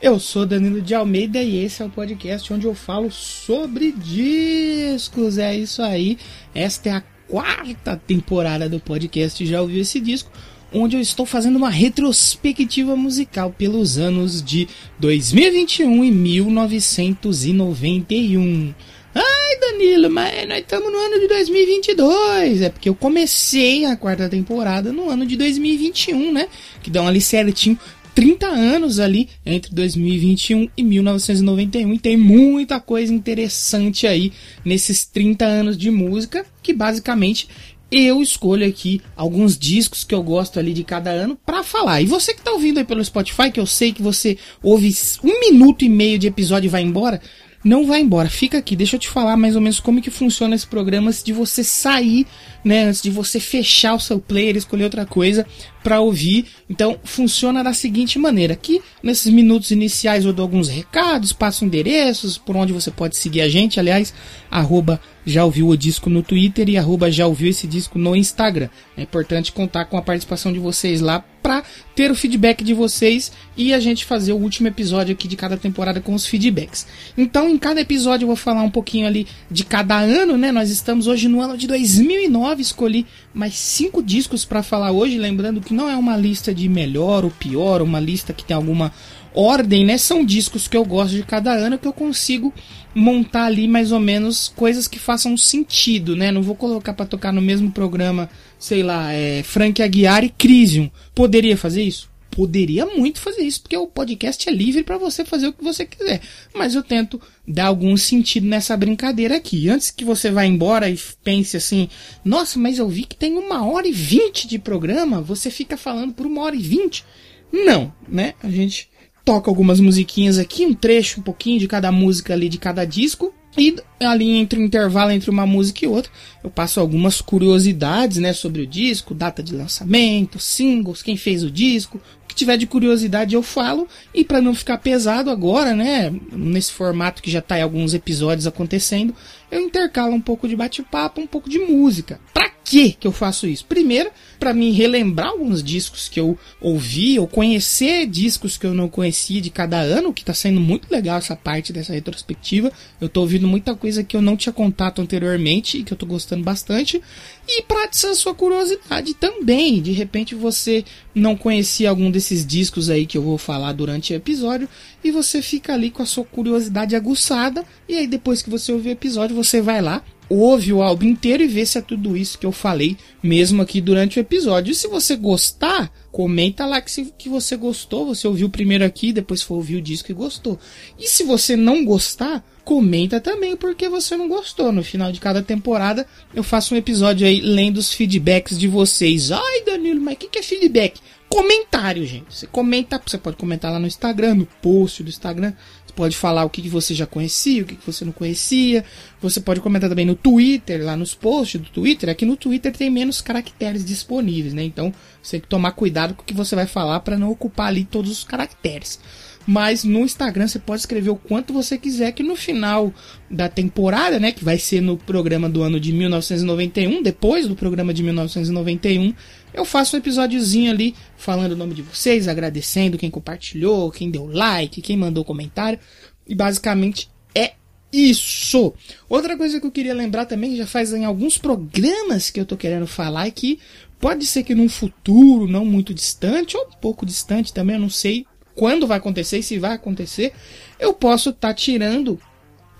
Eu sou Danilo de Almeida e esse é o podcast onde eu falo sobre discos. É isso aí. Esta é a quarta temporada do podcast Já ouviu esse disco? Onde eu estou fazendo uma retrospectiva musical pelos anos de 2021 e 1991. Ai, Danilo, mas nós estamos no ano de 2022. É porque eu comecei a quarta temporada no ano de 2021, né? Que dão ali certinho 30 anos ali entre 2021 e 1991. E tem muita coisa interessante aí nesses 30 anos de música que basicamente eu escolho aqui alguns discos que eu gosto ali de cada ano pra falar. E você que tá ouvindo aí pelo Spotify, que eu sei que você ouve um minuto e meio de episódio e vai embora, não vai embora, fica aqui, deixa eu te falar mais ou menos como que funciona esse programa antes de você sair, né, antes de você fechar o seu player, escolher outra coisa pra ouvir. Então, funciona da seguinte maneira, aqui nesses minutos iniciais eu dou alguns recados, passo endereços por onde você pode seguir a gente, aliás, arroba já ouviu o disco no Twitter e arroba já ouviu esse disco no Instagram. É importante contar com a participação de vocês lá para ter o feedback de vocês e a gente fazer o último episódio aqui de cada temporada com os feedbacks. Então, em cada episódio eu vou falar um pouquinho ali de cada ano, né? Nós estamos hoje no ano de 2009, escolhi mais cinco discos para falar hoje, lembrando que não é uma lista de melhor ou pior, uma lista que tem alguma ordem, né? São discos que eu gosto de cada ano que eu consigo montar ali mais ou menos coisas que façam sentido, né? Não vou colocar para tocar no mesmo programa, sei lá, é, Frank Aguiar e Crisium. Poderia fazer isso? Poderia muito fazer isso, porque o podcast é livre para você fazer o que você quiser. Mas eu tento dar algum sentido nessa brincadeira aqui. Antes que você vá embora e pense assim, nossa, mas eu vi que tem uma hora e vinte de programa, você fica falando por uma hora e vinte. Não, né? A gente toca algumas musiquinhas aqui, um trecho, um pouquinho de cada música ali, de cada disco. E ali entre o intervalo entre uma música e outra, eu passo algumas curiosidades, né, sobre o disco, data de lançamento, singles, quem fez o disco, o que tiver de curiosidade eu falo. E para não ficar pesado agora, né, nesse formato que já tá em alguns episódios acontecendo, eu intercalo um pouco de bate-papo, um pouco de música. Pra que que eu faço isso? Primeiro, para mim relembrar alguns discos que eu ouvi, ou conhecer discos que eu não conhecia de cada ano, que tá sendo muito legal essa parte dessa retrospectiva. Eu tô ouvindo muita coisa que eu não tinha contato anteriormente e que eu tô gostando bastante. E pra atiçar sua curiosidade também. De repente você não conhecia algum desses discos aí que eu vou falar durante o episódio e você fica ali com a sua curiosidade aguçada. E aí depois que você ouvir o episódio, você vai lá, ouve o álbum inteiro e vê se é tudo isso que eu falei mesmo aqui durante o episódio. E se você gostar, comenta lá que, se, que você gostou, você ouviu primeiro aqui, depois foi ouvir o disco e gostou. E se você não gostar, comenta também porque você não gostou. No final de cada temporada eu faço um episódio aí lendo os feedbacks de vocês. Ai, Danilo, mas o que, que é feedback? Comentário, gente. Você comenta, você pode comentar lá no Instagram, no post do Instagram. Pode falar o que, que você já conhecia, o que, que você não conhecia. Você pode comentar também no Twitter, lá nos posts do Twitter. Aqui no Twitter tem menos caracteres disponíveis, né? Então você tem que tomar cuidado com o que você vai falar para não ocupar ali todos os caracteres. Mas no Instagram você pode escrever o quanto você quiser, que no final da temporada, né, que vai ser no programa do ano de 1991, depois do programa de 1991, eu faço um episódiozinho ali falando o nome de vocês, agradecendo quem compartilhou, quem deu like, quem mandou comentário. E basicamente é isso. Outra coisa que eu queria lembrar também, já faz em alguns programas que eu tô querendo falar, é que pode ser que num futuro não muito distante, ou um pouco distante também, eu não sei quando vai acontecer e se vai acontecer, eu posso estar tá tirando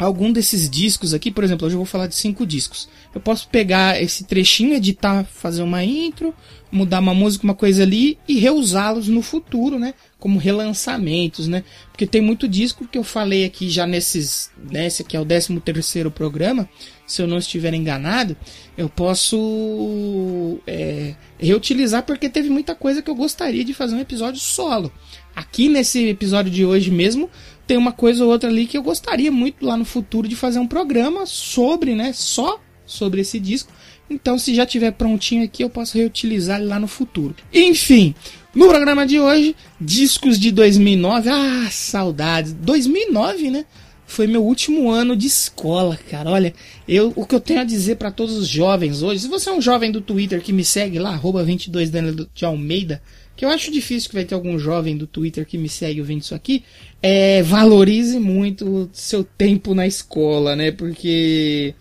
algum desses discos aqui, por exemplo, hoje eu vou falar de cinco discos. Eu posso pegar esse trechinho, editar, fazer uma intro, mudar uma música, uma coisa ali e reusá-los no futuro, né? Como relançamentos, né? Porque tem muito disco que eu falei aqui já nesses, nesse aqui é o 13 terceiro programa, se eu não estiver enganado, eu posso é, reutilizar porque teve muita coisa que eu gostaria de fazer um episódio solo. aqui nesse episódio de hoje mesmo, tem uma coisa ou outra ali que eu gostaria muito lá no futuro de fazer um programa sobre, né? Só sobre esse disco. Então, se já tiver prontinho aqui, eu posso reutilizar lá no futuro. Enfim, no programa de hoje, discos de 2009. Ah, saudades. 2009, né? Foi meu último ano de escola, cara. Olha, eu, o que eu tenho a dizer para todos os jovens hoje, se você é um jovem do Twitter que me segue lá, arroba 22 de Almeida, que eu acho difícil que vai ter algum jovem do Twitter que me segue ouvindo isso aqui, é, valorize muito seu tempo na escola, né? Porque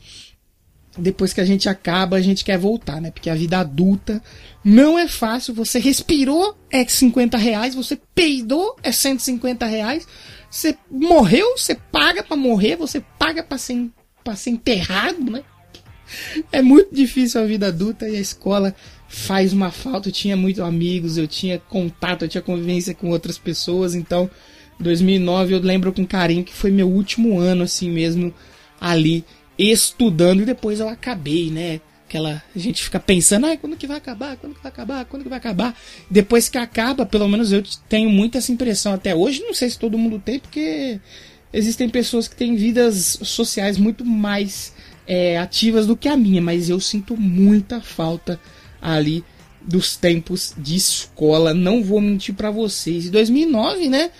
depois que a gente acaba, a gente quer voltar, né? Porque a vida adulta não é fácil. Você respirou, é 50 reais. Você peidou, é 150 reais. Você morreu, você paga para morrer. Você paga para ser, pra ser enterrado, né? É muito difícil a vida adulta e a escola faz uma falta. Eu tinha muitos amigos, eu tinha contato, eu tinha convivência com outras pessoas. Então, 2009 eu lembro com carinho que foi meu último ano, assim mesmo, ali estudando e depois eu acabei, né? Aquela a gente fica pensando, ah, quando que vai acabar? Quando que vai acabar? Quando que vai acabar? Depois que acaba, pelo menos eu tenho muito essa impressão até hoje, não sei se todo mundo tem, porque existem pessoas que têm vidas sociais muito mais é, ativas do que a minha, mas eu sinto muita falta ali dos tempos de escola, não vou mentir para vocês. Em 2009, né?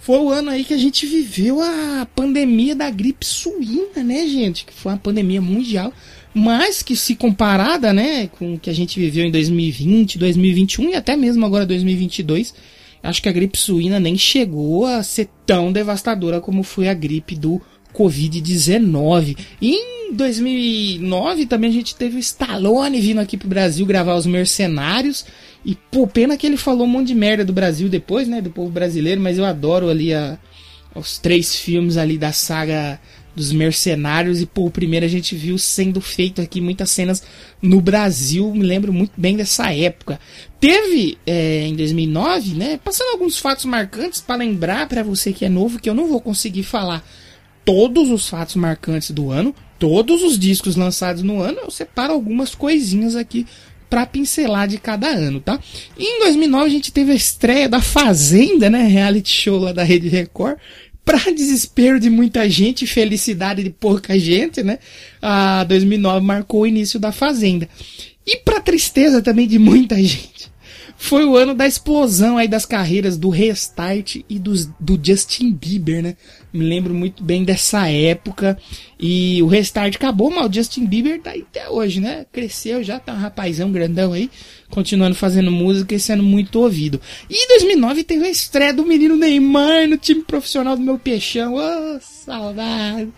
foi o ano aí que a gente viveu a pandemia da gripe suína, né, gente? Que foi uma pandemia mundial, mas que se comparada, né, com o que a gente viveu em 2020, 2021 e até mesmo agora 2022, acho que a gripe suína nem chegou a ser tão devastadora como foi a gripe do Covid-19. Em 2009 também a gente teve o Stallone vindo aqui pro Brasil gravar Os Mercenários, e, pô, pena que ele falou um monte de merda do Brasil depois, né? Do povo brasileiro, mas eu adoro ali a, os três filmes ali da saga dos mercenários. E, pô, o primeiro a gente viu sendo feito aqui muitas cenas no Brasil. Me lembro muito bem dessa época. Teve é, em 2009, né? Passando alguns fatos marcantes para lembrar para você que é novo, que eu não vou conseguir falar todos os fatos marcantes do ano, todos os discos lançados no ano. Eu separo algumas coisinhas aqui para pincelar de cada ano, tá? E em 2009 a gente teve a estreia da Fazenda, né? Reality show lá da Rede Record. Pra desespero de muita gente felicidade de pouca gente, né? A 2009 marcou o início da Fazenda. E pra tristeza também de muita gente, foi o ano da explosão aí das carreiras do Restart e dos, do Justin Bieber, né? Me lembro muito bem dessa época. E o Restart acabou, mas o Justin Bieber tá aí até hoje, né? Cresceu já, tá um rapazão grandão aí, continuando fazendo música e sendo muito ouvido. E em 2009 teve a estreia do menino Neymar no time profissional do meu peixão. Ô, oh, saudade!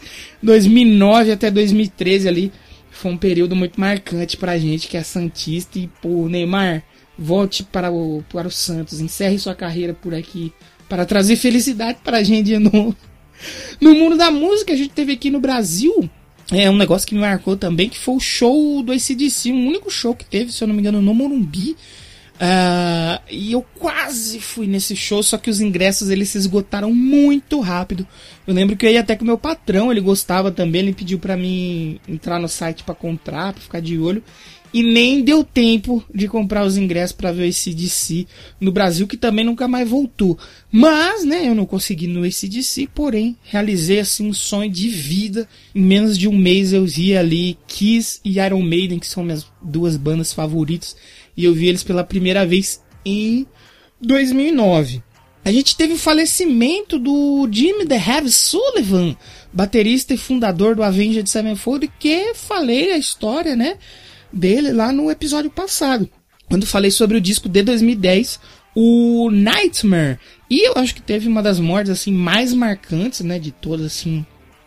2009 até 2013 ali foi um período muito marcante pra gente que é Santista. E, pô, Neymar Volte para o, para o Santos, encerre sua carreira por aqui para trazer felicidade para a gente novo. No mundo da música, a gente teve aqui no Brasil é um negócio que me marcou também, que foi o show do ACDC, o único show que teve, se eu não me engano, no Morumbi. Uh, e eu quase fui nesse show, só que os ingressos eles se esgotaram muito rápido. Eu lembro que eu ia até com meu patrão, ele gostava também, ele pediu para mim entrar no site para comprar, para ficar de olho e nem deu tempo de comprar os ingressos para ver o ACDC no Brasil, que também nunca mais voltou. Mas, né, eu não consegui no ACDC, porém, realizei assim um sonho de vida. Em menos de um mês eu vi ali Kiss e Iron Maiden, que são minhas duas bandas favoritas, e eu vi eles pela primeira vez em 2009. A gente teve o falecimento do Jimmy The Have Sullivan, baterista e fundador do Avenged Sevenfold, que falei a história, né? Dele lá no episódio passado, quando falei sobre o disco de 2010, o Nightmare. E eu acho que teve uma das mortes assim mais marcantes, né, de todas assim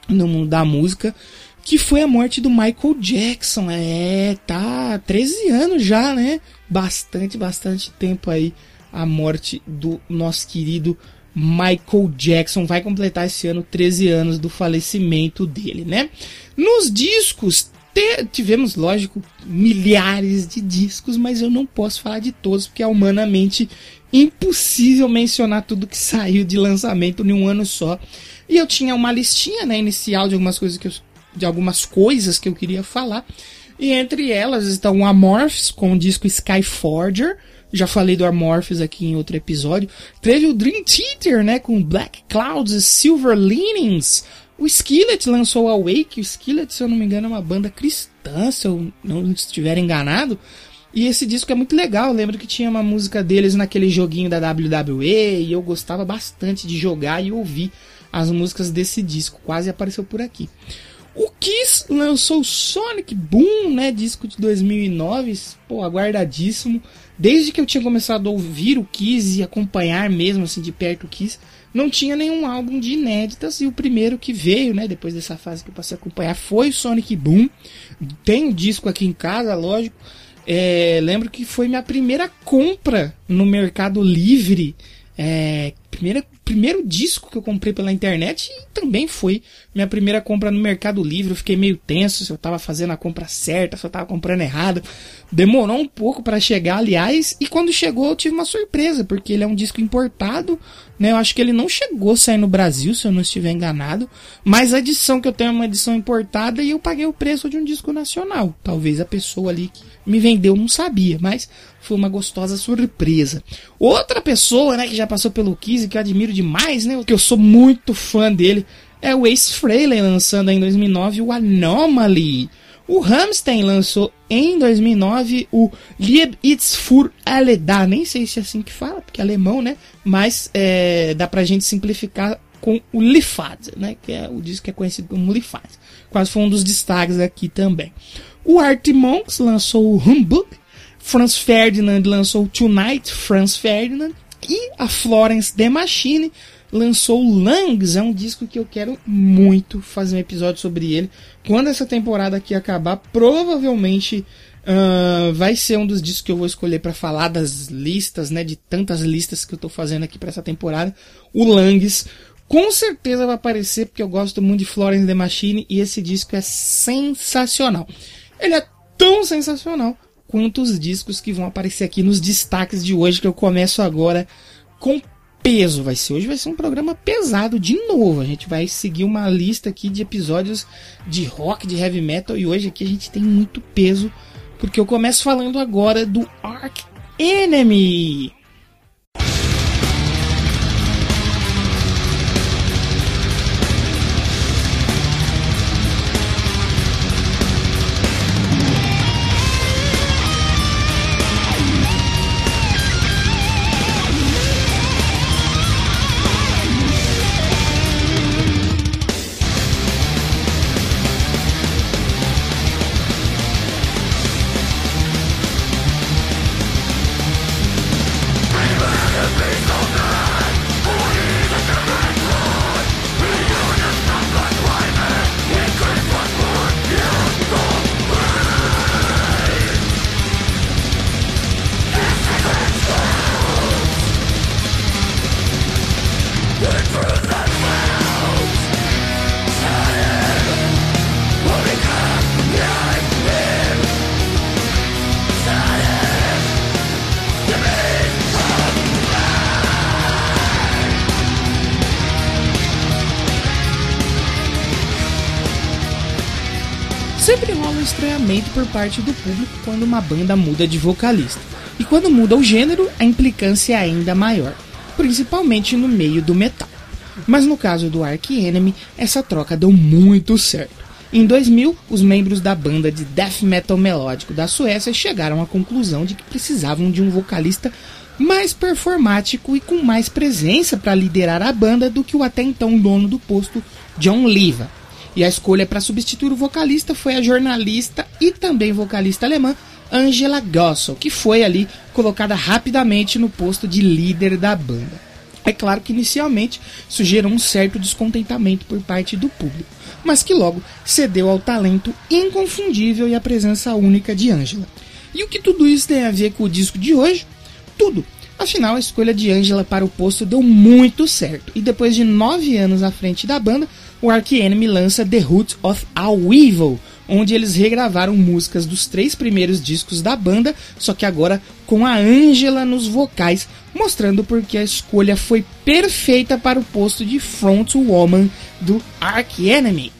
no mundo da música, que foi a morte do Michael Jackson. É, tá 13 anos já, né? Bastante, bastante tempo aí a morte do nosso querido Michael Jackson vai completar esse ano 13 anos do falecimento dele, né? Nos discos tivemos, lógico, milhares de discos, mas eu não posso falar de todos, porque é humanamente impossível mencionar tudo que saiu de lançamento em um ano só. E eu tinha uma listinha né, inicial de algumas coisas que eu, de algumas coisas que eu queria falar. E entre elas estão o Amorphs com o disco Skyforger, Já falei do Amorphous aqui em outro episódio. Teve o Dream Theater, né? Com Black Clouds e Silver Linings. O Skillet lançou a Wake. O Skillet, se eu não me engano, é uma banda cristã, se eu não estiver enganado. E esse disco é muito legal. Eu lembro que tinha uma música deles naquele joguinho da WWE e eu gostava bastante de jogar e ouvir as músicas desse disco. Quase apareceu por aqui. O Kiss lançou Sonic Boom, né? Disco de 2009, pô, aguardadíssimo. Desde que eu tinha começado a ouvir o Kiss e acompanhar mesmo assim de perto o Kiss, não tinha nenhum álbum de inéditas e o primeiro que veio, né, depois dessa fase que eu passei a acompanhar foi Sonic Boom. Tem o um disco aqui em casa, lógico. É, lembro que foi minha primeira compra no Mercado Livre. É, primeira, primeiro disco que eu comprei pela internet e também foi minha primeira compra no Mercado Livre. Eu fiquei meio tenso se eu estava fazendo a compra certa, se eu estava comprando errado. Demorou um pouco para chegar, aliás, e quando chegou eu tive uma surpresa, porque ele é um disco importado, né? Eu acho que ele não chegou a sair no Brasil, se eu não estiver enganado, mas a edição que eu tenho é uma edição importada e eu paguei o preço de um disco nacional. Talvez a pessoa ali que me vendeu não sabia, mas foi uma gostosa surpresa. Outra pessoa, né, que já passou pelo Kiss que eu admiro demais, né, que eu sou muito fã dele, é o Ace Frehley lançando em 2009 o Anomaly. O Hamstein lançou em 2009 o Lieb It's für alle da, nem sei se é assim que fala, porque é alemão, né? Mas é, dá pra gente simplificar com o Lifad, né? Que é o disco que é conhecido como Lifad. Quase foi um dos destaques aqui também. O Art Monks lançou o Humbug, Franz Ferdinand lançou Tonight, Franz Ferdinand, e a Florence The Machine lançou Lungs, é um disco que eu quero muito fazer um episódio sobre ele. Quando essa temporada aqui acabar, provavelmente uh, vai ser um dos discos que eu vou escolher para falar das listas, né, de tantas listas que eu tô fazendo aqui para essa temporada. O Lungs com certeza vai aparecer porque eu gosto muito de Florence The Machine e esse disco é sensacional. Ele é tão sensacional quanto os discos que vão aparecer aqui nos destaques de hoje, que eu começo agora com peso. Vai ser hoje vai ser um programa pesado de novo. A gente vai seguir uma lista aqui de episódios de rock, de heavy metal e hoje aqui a gente tem muito peso, porque eu começo falando agora do Ark Enemy. Parte do público quando uma banda muda de vocalista. E quando muda o gênero, a implicância é ainda maior, principalmente no meio do metal. Mas no caso do Ark Enemy, essa troca deu muito certo. Em 2000, os membros da banda de death metal melódico da Suécia chegaram à conclusão de que precisavam de um vocalista mais performático e com mais presença para liderar a banda do que o até então dono do posto, John Liva. E a escolha para substituir o vocalista foi a jornalista e também vocalista alemã Angela Gossel, que foi ali colocada rapidamente no posto de líder da banda. É claro que inicialmente isso gerou um certo descontentamento por parte do público, mas que logo cedeu ao talento inconfundível e à presença única de Angela. E o que tudo isso tem a ver com o disco de hoje? Tudo. Afinal, a escolha de Angela para o posto deu muito certo, e depois de nove anos à frente da banda, o Enemy lança The Root of All Evil, onde eles regravaram músicas dos três primeiros discos da banda, só que agora com a Angela nos vocais, mostrando porque a escolha foi perfeita para o posto de frontwoman do Ark Enemy.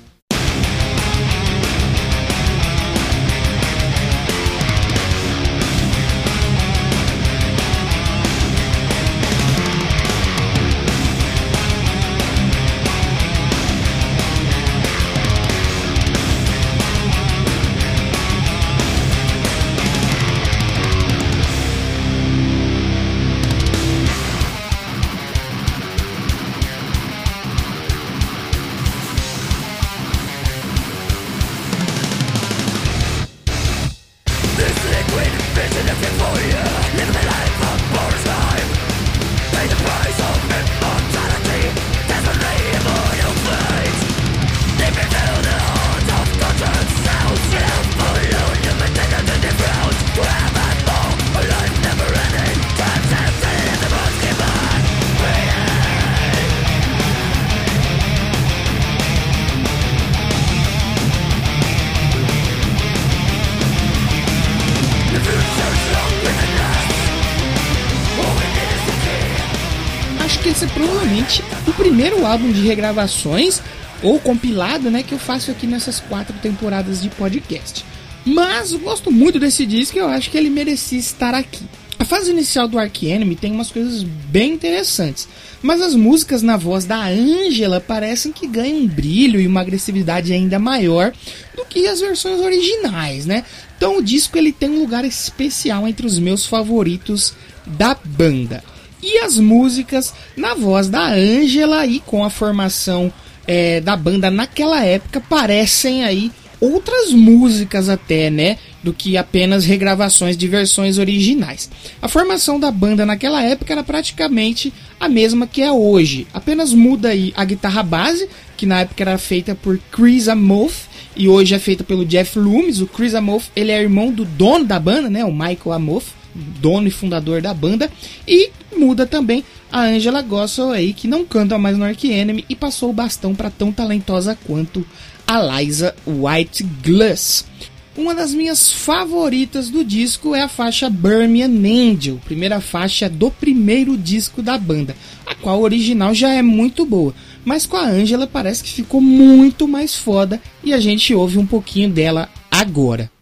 Álbum de regravações ou compilado, né, que eu faço aqui nessas quatro temporadas de podcast. Mas gosto muito desse disco e eu acho que ele merecia estar aqui. A fase inicial do Ark Enemy tem umas coisas bem interessantes, mas as músicas na voz da Angela parecem que ganham um brilho e uma agressividade ainda maior do que as versões originais, né? Então o disco ele tem um lugar especial entre os meus favoritos da banda. E as músicas na voz da Angela e com a formação é, da banda naquela época parecem aí outras músicas até, né? Do que apenas regravações de versões originais. A formação da banda naquela época era praticamente a mesma que é hoje. Apenas muda aí a guitarra base, que na época era feita por Chris Amoth e hoje é feita pelo Jeff Loomis. O Chris Amoth, ele é irmão do dono da banda, né? O Michael Amoth, dono e fundador da banda. E muda também a Angela Gossel aí, que não canta mais no Ark Enemy e passou o bastão para tão talentosa quanto a Liza White Glass. Uma das minhas favoritas do disco é a faixa Birmingham Angel, primeira faixa do primeiro disco da banda, a qual original já é muito boa, mas com a Angela parece que ficou muito mais foda e a gente ouve um pouquinho dela agora.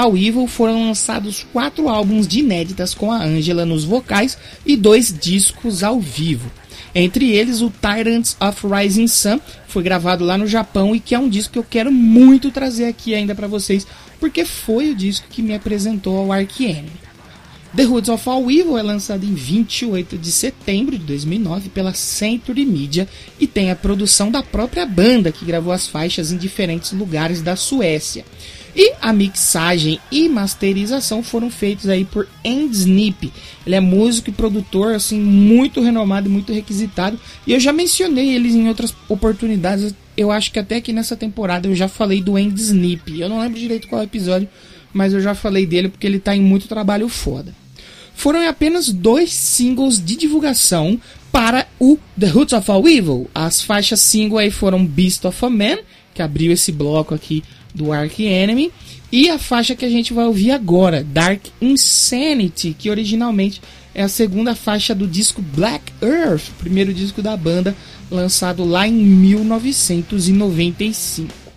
All Evil foram lançados quatro álbuns de inéditas com a Angela nos vocais e dois discos ao vivo. Entre eles, o Tyrants of Rising Sun foi gravado lá no Japão e que é um disco que eu quero muito trazer aqui ainda para vocês, porque foi o disco que me apresentou ao Ark Enemy. The Roots of All Evil é lançado em 28 de setembro de 2009 pela Century Media e tem a produção da própria banda que gravou as faixas em diferentes lugares da Suécia. E a mixagem e masterização foram feitos aí por Andy Snip. Ele é músico e produtor assim muito renomado e muito requisitado. E eu já mencionei eles em outras oportunidades. Eu acho que até aqui nessa temporada eu já falei do Andy Snip. Eu não lembro direito qual episódio, mas eu já falei dele porque ele está em muito trabalho foda. Foram apenas dois singles de divulgação para o The Roots of All Evil. As faixas single aí foram Beast of a Man, que abriu esse bloco aqui do Ark Enemy. E a faixa que a gente vai ouvir agora, Dark Insanity, que originalmente é a segunda faixa do disco Black Earth, primeiro disco da banda, lançado lá em 1995.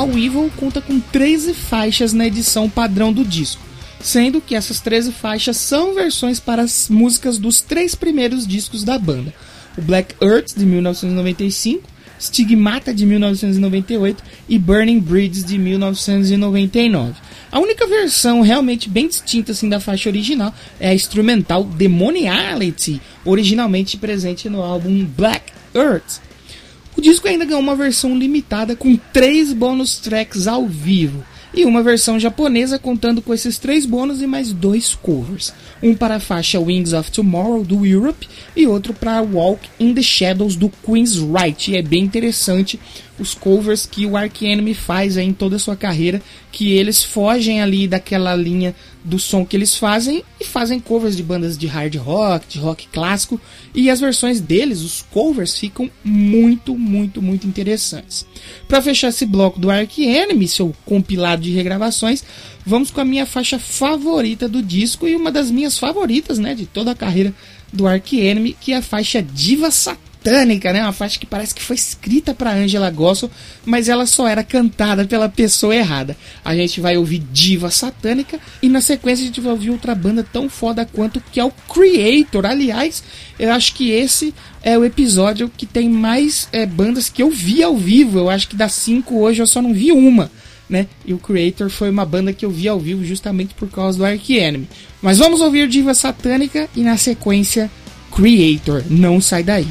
All Evil conta com 13 faixas na edição padrão do disco, sendo que essas 13 faixas são versões para as músicas dos três primeiros discos da banda: o Black Earth de 1995, Stigmata de 1998 e Burning Bridges de 1999. A única versão realmente bem distinta assim da faixa original é a instrumental Demoniality, originalmente presente no álbum Black Earth. O disco ainda ganhou uma versão limitada com três bônus tracks ao vivo e uma versão japonesa contando com esses três bônus e mais dois covers. Um para a faixa Wings of Tomorrow do Europe e outro para Walk in the Shadows do Queen's Right. E é bem interessante os covers que o Ark Enemy faz em toda a sua carreira, que eles fogem ali daquela linha do som que eles fazem e fazem covers de bandas de hard rock, de rock clássico, e as versões deles, os covers, ficam muito, muito, muito interessantes. Para fechar esse bloco do Ark Enemy, seu compilado de regravações, vamos com a minha faixa favorita do disco e uma das minhas favoritas, né, de toda a carreira do Ark Enemy, que é a faixa Diva Satânica satânica, né? Uma faixa que parece que foi escrita para Angela Gossel, mas ela só era cantada pela pessoa errada. A gente vai ouvir Diva Satânica e na sequência a gente vai ouvir outra banda tão foda quanto que é o Creator. Aliás, eu acho que esse é o episódio que tem mais é, bandas que eu vi ao vivo. Eu acho que das cinco hoje eu só não vi uma. Né? E o Creator foi uma banda que eu vi ao vivo justamente por causa do Ark Enemy. Mas vamos ouvir Diva Satânica e na sequência Creator. Não sai daí.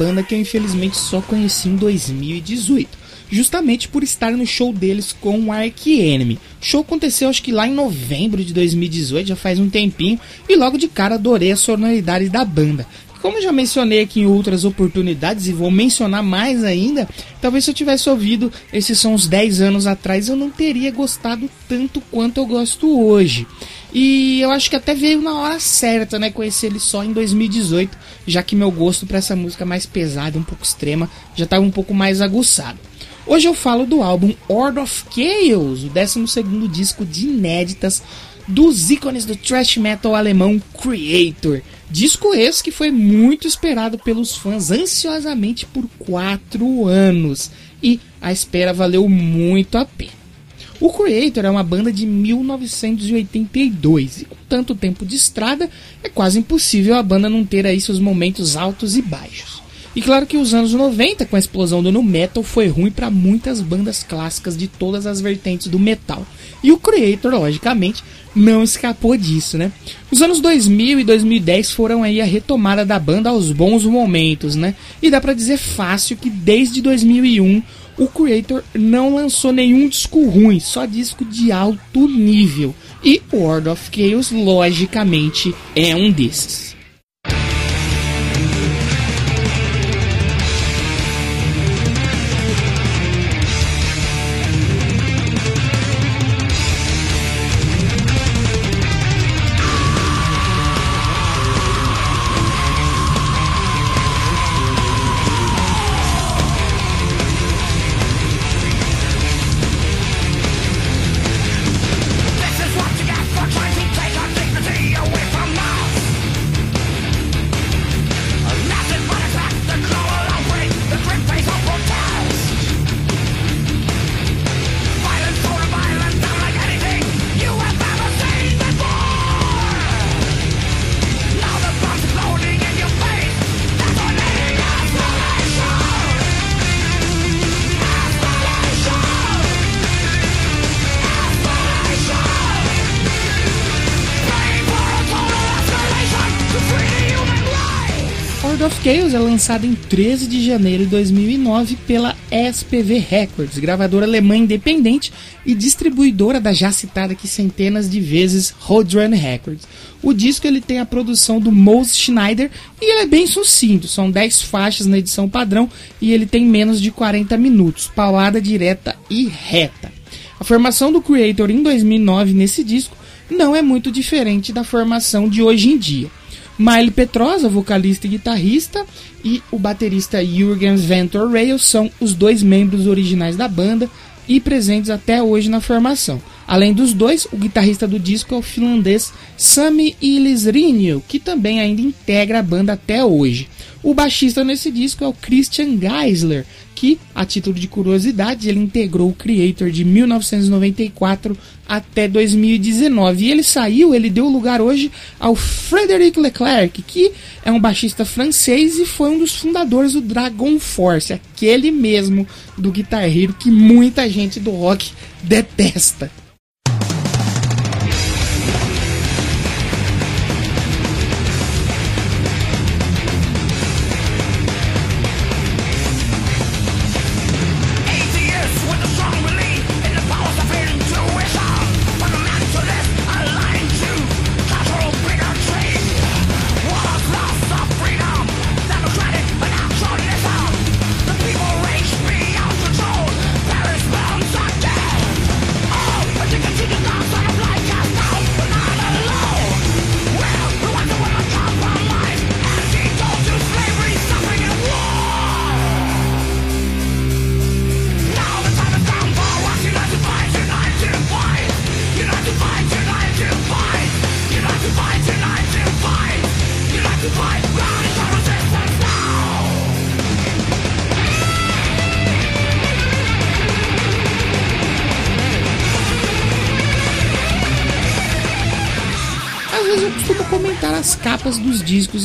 Banda que eu infelizmente só conheci em 2018, justamente por estar no show deles com o Ark Enemy. O show aconteceu acho que lá em novembro de 2018, já faz um tempinho, e logo de cara adorei a sonoridade da banda. Como já mencionei aqui em outras oportunidades e vou mencionar mais ainda, talvez se eu tivesse ouvido esses sons 10 anos atrás eu não teria gostado tanto quanto eu gosto hoje. E eu acho que até veio na hora certa, né? Conhecer ele só em 2018, já que meu gosto para essa música mais pesada, um pouco extrema, já estava um pouco mais aguçado. Hoje eu falo do álbum Horde of Chaos, o 12 disco de inéditas dos ícones do thrash metal alemão Creator. Disco esse que foi muito esperado pelos fãs ansiosamente por quatro anos e a espera valeu muito a pena. O Creator é uma banda de 1982 e com tanto tempo de estrada é quase impossível a banda não ter aí seus momentos altos e baixos. E claro que os anos 90, com a explosão do nu metal, foi ruim para muitas bandas clássicas de todas as vertentes do metal. E o Creator, logicamente, não escapou disso, né? Os anos 2000 e 2010 foram aí a retomada da banda aos bons momentos, né? E dá para dizer fácil que desde 2001 o Creator não lançou nenhum disco ruim, só disco de alto nível. E World of Chaos, logicamente, é um desses. Chaos é lançado em 13 de janeiro de 2009 pela SPV Records, gravadora alemã independente e distribuidora da já citada aqui centenas de vezes Rodrun Records. O disco ele tem a produção do Mose Schneider e ele é bem sucinto, são 10 faixas na edição padrão e ele tem menos de 40 minutos, paulada direta e reta. A formação do Creator em 2009 nesse disco não é muito diferente da formação de hoje em dia. Miley Petrosa, vocalista e guitarrista, e o baterista Jürgen Ventor Rail são os dois membros originais da banda e presentes até hoje na formação. Além dos dois, o guitarrista do disco é o finlandês Sami Ilisrinho, que também ainda integra a banda até hoje. O baixista nesse disco é o Christian Geisler, que, a título de curiosidade, ele integrou o Creator de 1994 até 2019. E ele saiu, ele deu lugar hoje ao Frederic Leclerc, que é um baixista francês e foi um dos fundadores do Dragon Force, aquele mesmo do Guitar Hero que muita gente do rock detesta.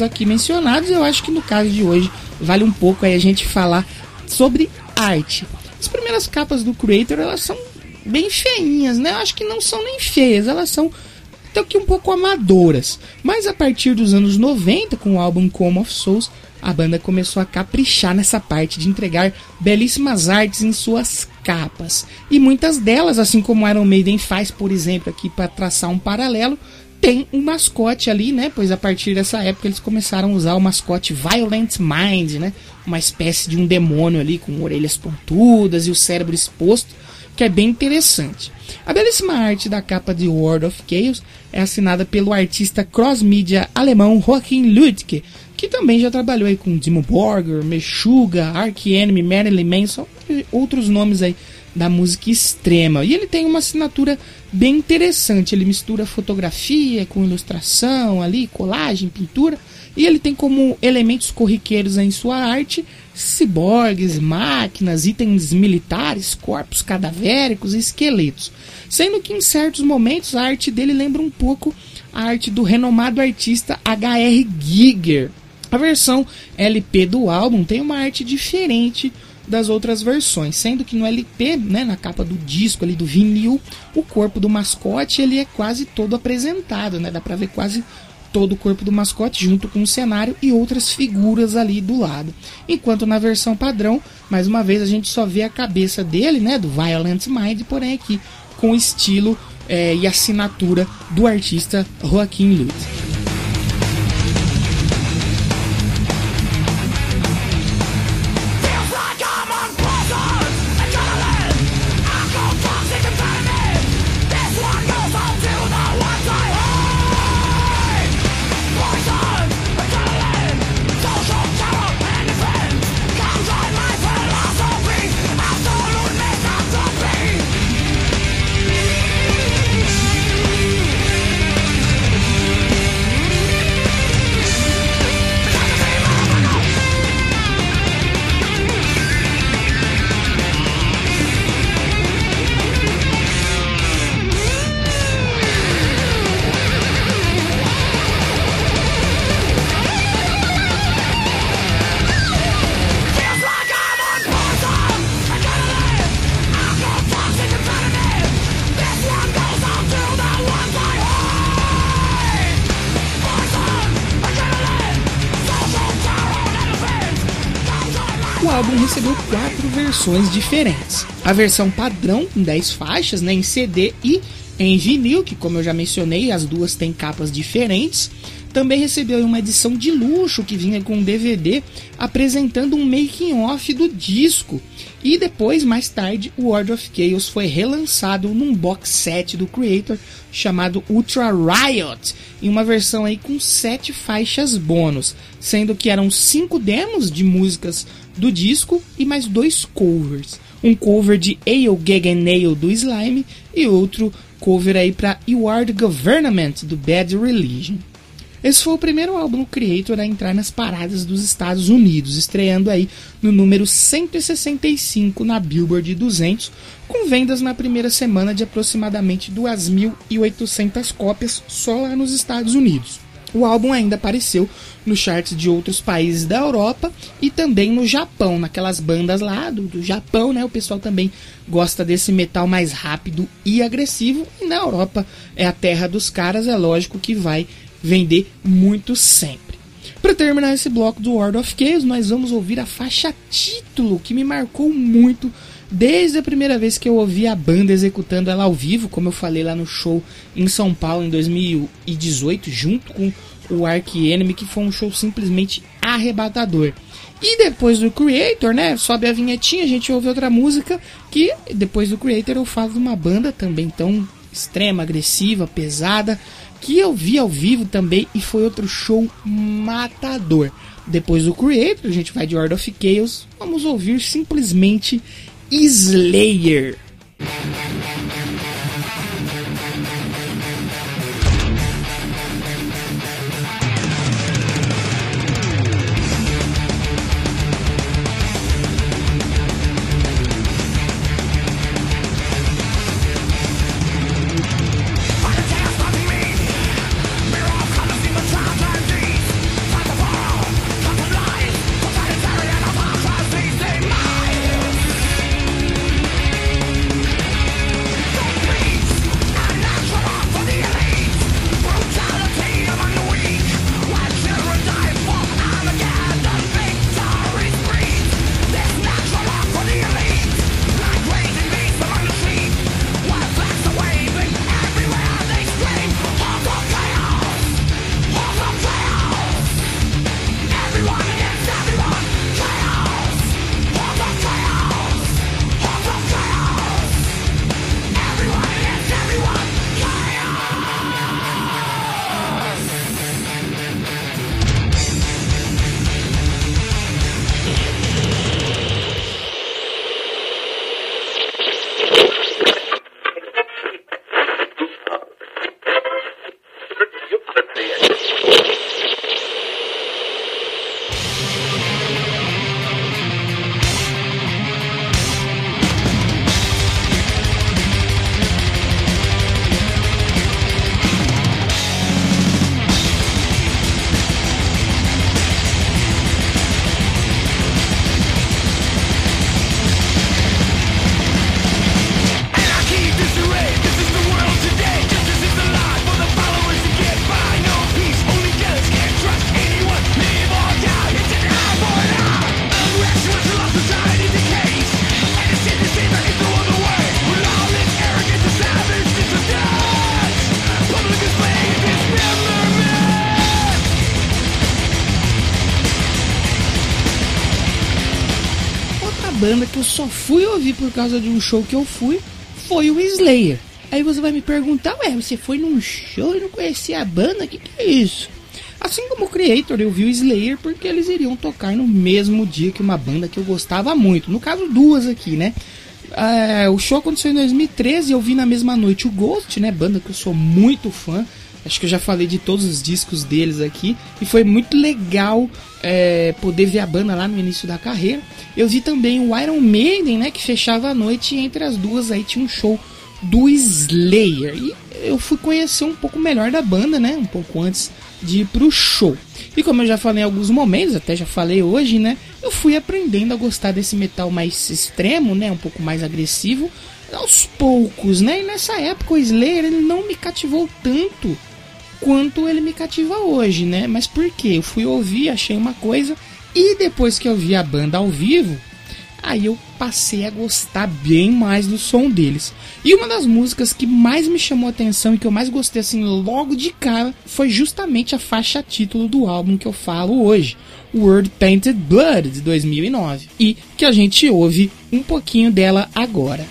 Aqui mencionados. Eu acho que no caso de hoje vale um pouco aí a gente falar sobre arte. As primeiras capas do Creator, elas são bem feinhas, né? Eu acho que não são nem feias, elas são até que um pouco amadoras. Mas a partir dos anos 90, com o álbum Come of Souls, a banda começou a caprichar nessa parte de entregar belíssimas artes em suas capas. E muitas delas, assim como Iron Maiden faz, por exemplo, aqui para traçar um paralelo, tem um mascote ali, né? Pois a partir dessa época eles começaram a usar o mascote Violent Mind, né? Uma espécie de um demônio ali com orelhas pontudas e o cérebro exposto, que é bem interessante. A belíssima arte da capa de World of Chaos é assinada pelo artista cross-media alemão Joachim Lüdke, que também já trabalhou aí com Dimmu Borgir, Meshuggah, Ark Enemy, Marilyn Manson e outros nomes aí da música extrema. E ele tem uma assinatura bem interessante. Ele mistura fotografia com ilustração ali, colagem, pintura. E ele tem como elementos corriqueiros em sua arte ciborgues, máquinas, itens militares, corpos cadavéricos e esqueletos. Sendo que em certos momentos a arte dele lembra um pouco a arte do renomado artista H.R. Giger. A versão LP do álbum tem uma arte diferente das outras versões, sendo que no LP, né, na capa do disco ali do vinil, o corpo do mascote ele é quase todo apresentado, né? Dá para ver quase todo o corpo do mascote junto com o cenário e outras figuras ali do lado. Enquanto na versão padrão, mais uma vez a gente só vê a cabeça dele, né, do Violent Mind, porém aqui com estilo é, e assinatura do artista Joaquim Lutz. Versões diferentes. A versão padrão, com 10 faixas, né, em CD e em vinil, que como eu já mencionei, as duas têm capas diferentes. Também recebeu uma edição de luxo que vinha com um DVD apresentando um making off do disco. E depois, mais tarde, o World of Chaos foi relançado num box set do Creator chamado Ultra Riot, em uma versão aí com sete faixas bônus, sendo que eram cinco demos de músicas do disco e mais dois covers. Um cover de Ale Gegen Nail do Slime e outro cover aí para You Are the Government do Bad Religion. Esse foi o primeiro álbum do Creator a entrar nas paradas dos Estados Unidos, estreando aí no número 165 na Billboard 200, com vendas na primeira semana de aproximadamente 2.800 cópias só lá nos Estados Unidos. O álbum ainda apareceu no charts de outros países da Europa e também no Japão, naquelas bandas lá do, do, Japão, né? O pessoal também gosta desse metal mais rápido e agressivo. E na Europa é a terra dos caras, é lógico que vai vender muito sempre. Para terminar esse bloco do World of Chaos, nós vamos ouvir a faixa título que me marcou muito desde a primeira vez que eu ouvi a banda executando ela ao vivo, como eu falei lá no show em São Paulo em 2018, junto com o Ark Enemy, que foi um show simplesmente arrebatador. E depois do Creator, né? Sobe a vinhetinha, a gente ouve outra música que depois do Creator eu falo de uma banda também tão extrema, agressiva, pesada, que eu vi ao vivo também e foi outro show matador. Depois do Creator, a gente vai de Order of Chaos, vamos ouvir simplesmente Slayer. Por causa de um show que eu fui foi o Slayer. Aí você vai me perguntar, ué, você foi num show e não conhecia a banda? Que que é isso? Assim como o Creator, eu vi o Slayer porque eles iriam tocar no mesmo dia que uma banda que eu gostava muito. No caso, duas aqui, né? É, o show aconteceu em 2013 eu vi na mesma noite o Ghost, né? Banda que eu sou muito fã. Acho que eu já falei de todos os discos deles aqui. E foi muito legal é, poder ver a banda lá no início da carreira. Eu vi também o Iron Maiden, né? Que fechava a noite e entre as duas aí tinha um show do Slayer. E eu fui conhecer um pouco melhor da banda, né? Um pouco antes de ir pro show. E como eu já falei em alguns momentos, até já falei hoje, né? Eu fui aprendendo a gostar desse metal mais extremo, né? Um pouco mais agressivo, aos poucos, né? E nessa época o Slayer ele não me cativou tanto quanto ele me cativa hoje, né? Mas por quê? Eu fui ouvir, achei uma coisa e depois que eu vi a banda ao vivo, aí eu passei a gostar bem mais do som deles. E uma das músicas que mais me chamou atenção e que eu mais gostei assim logo de cara foi justamente a faixa título do álbum que eu falo hoje, World Painted Blood de 2009, e que a gente ouve um pouquinho dela agora.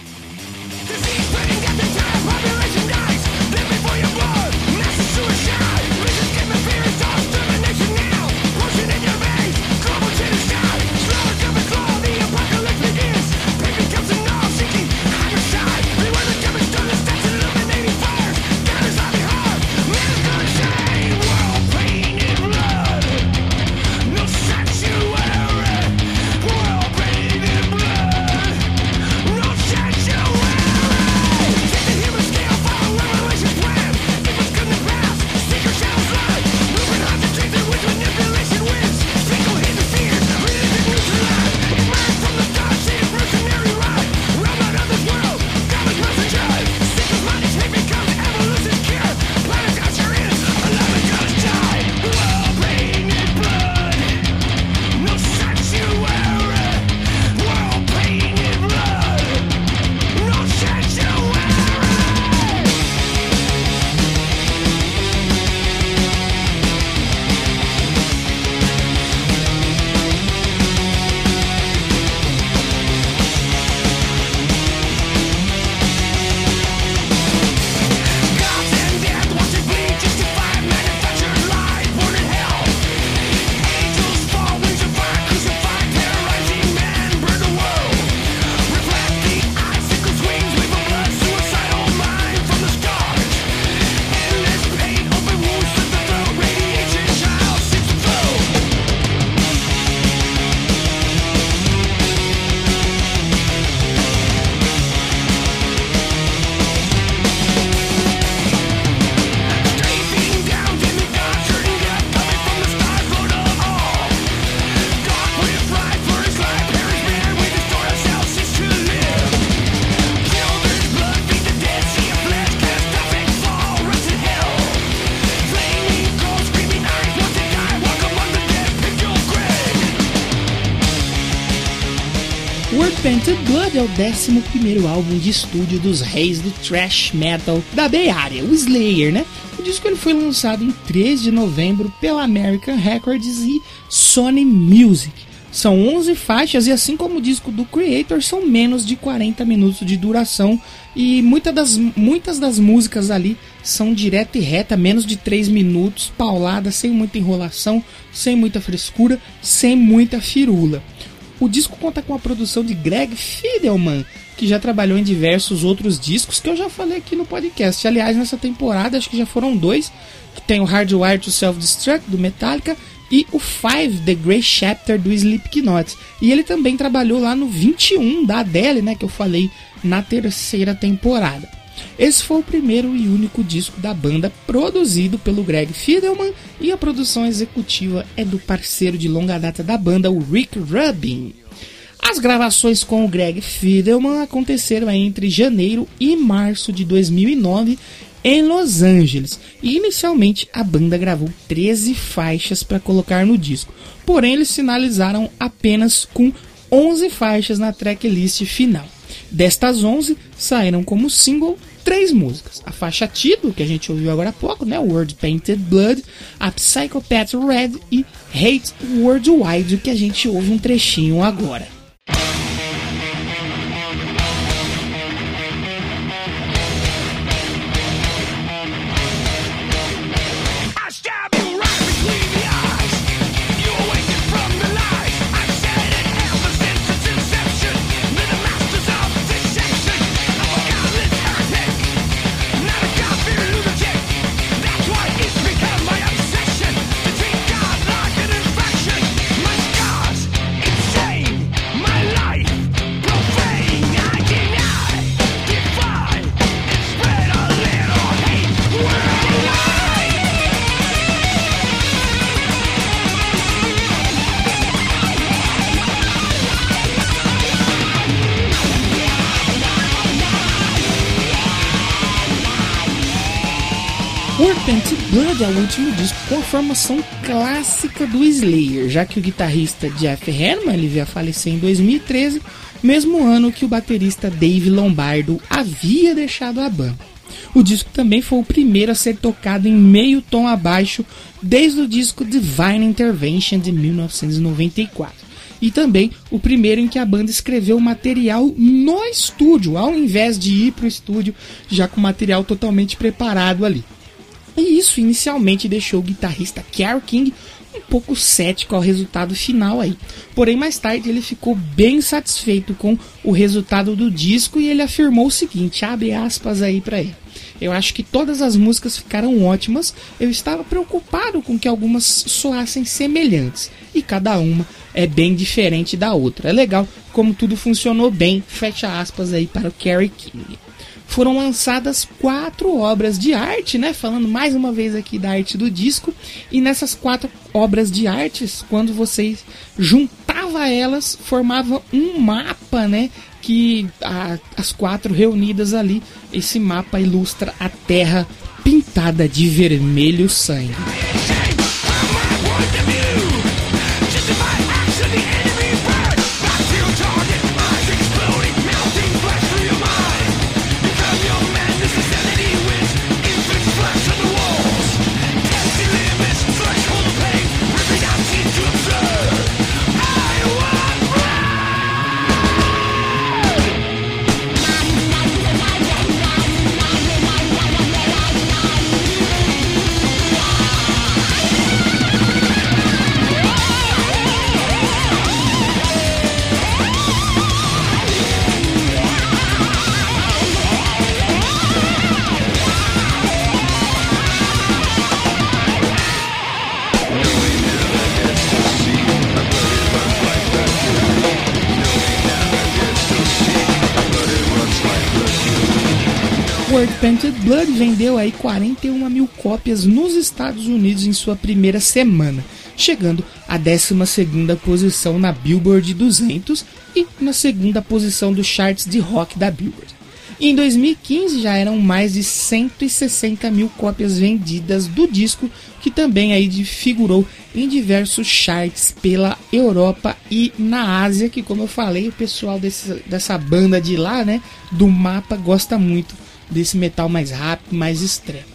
O 11 álbum de estúdio dos reis do thrash metal da Bay Area, o Slayer, né? O disco ele foi lançado em 3 de novembro pela American Records e Sony Music. São 11 faixas e assim como o disco do Creator são menos de 40 minutos de duração e muitas das, muitas das músicas ali são direta e reta, menos de 3 minutos, paulada, sem muita enrolação, sem muita frescura, sem muita firula. O disco conta com a produção de Greg Fidelman, que já trabalhou em diversos outros discos que eu já falei aqui no podcast. Aliás, nessa temporada acho que já foram dois, que tem o Hardwire to Self-Destruct do Metallica e o Five The Grey Chapter do Slipknot. E ele também trabalhou lá no 21 da Adele, né, que eu falei na terceira temporada. Esse foi o primeiro e único disco da banda produzido pelo Greg Fidelman e a produção executiva é do parceiro de longa data da banda, o Rick Rubin. As gravações com o Greg Fidelman aconteceram entre janeiro e março de 2009 em Los Angeles. E inicialmente a banda gravou 13 faixas para colocar no disco, porém eles finalizaram apenas com 11 faixas na tracklist final. Destas 11, saíram como single três músicas. A faixa título, que a gente ouviu agora há pouco, né? World Painted Blood, a Psychopath Red e Hate Worldwide, que a gente ouve um trechinho agora. É o último disco com a formação clássica do Slayer, já que o guitarrista Jeff Hanneman ele veio a falecer em 2013, mesmo ano que o baterista Dave Lombardo havia deixado a banda. O disco também foi o primeiro a ser tocado em meio tom abaixo desde o disco Divine Intervention de 1994 e também o primeiro em que a banda escreveu material no estúdio, ao invés de ir para o estúdio já com material totalmente preparado ali. E isso inicialmente deixou o guitarrista Kerry King um pouco cético ao resultado final aí. Porém, mais tarde ele ficou bem satisfeito com o resultado do disco e ele afirmou o seguinte, abre aspas aí para ele. Eu acho que todas as músicas ficaram ótimas. Eu estava preocupado com que algumas soassem semelhantes e cada uma é bem diferente da outra. É legal como tudo funcionou bem, fecha aspas aí para o Kerry King. Foram lançadas quatro obras de arte, né? Falando mais uma vez aqui da arte do disco. E nessas quatro obras de artes, quando vocês juntava elas, formava um mapa, né? Que a, as quatro reunidas ali, esse mapa ilustra a Terra pintada de vermelho sangue. Painted Blood vendeu aí 41 mil cópias nos Estados Unidos em sua primeira semana, chegando à 12 posição na Billboard 200 e na segunda posição dos charts de rock da Billboard. Em 2015 já eram mais de 160 mil cópias vendidas do disco, que também aí figurou em diversos charts pela Europa e na Ásia, que como eu falei, o pessoal desse, dessa banda de lá, né, do mapa, gosta muito desse metal mais rápido, mais extremo.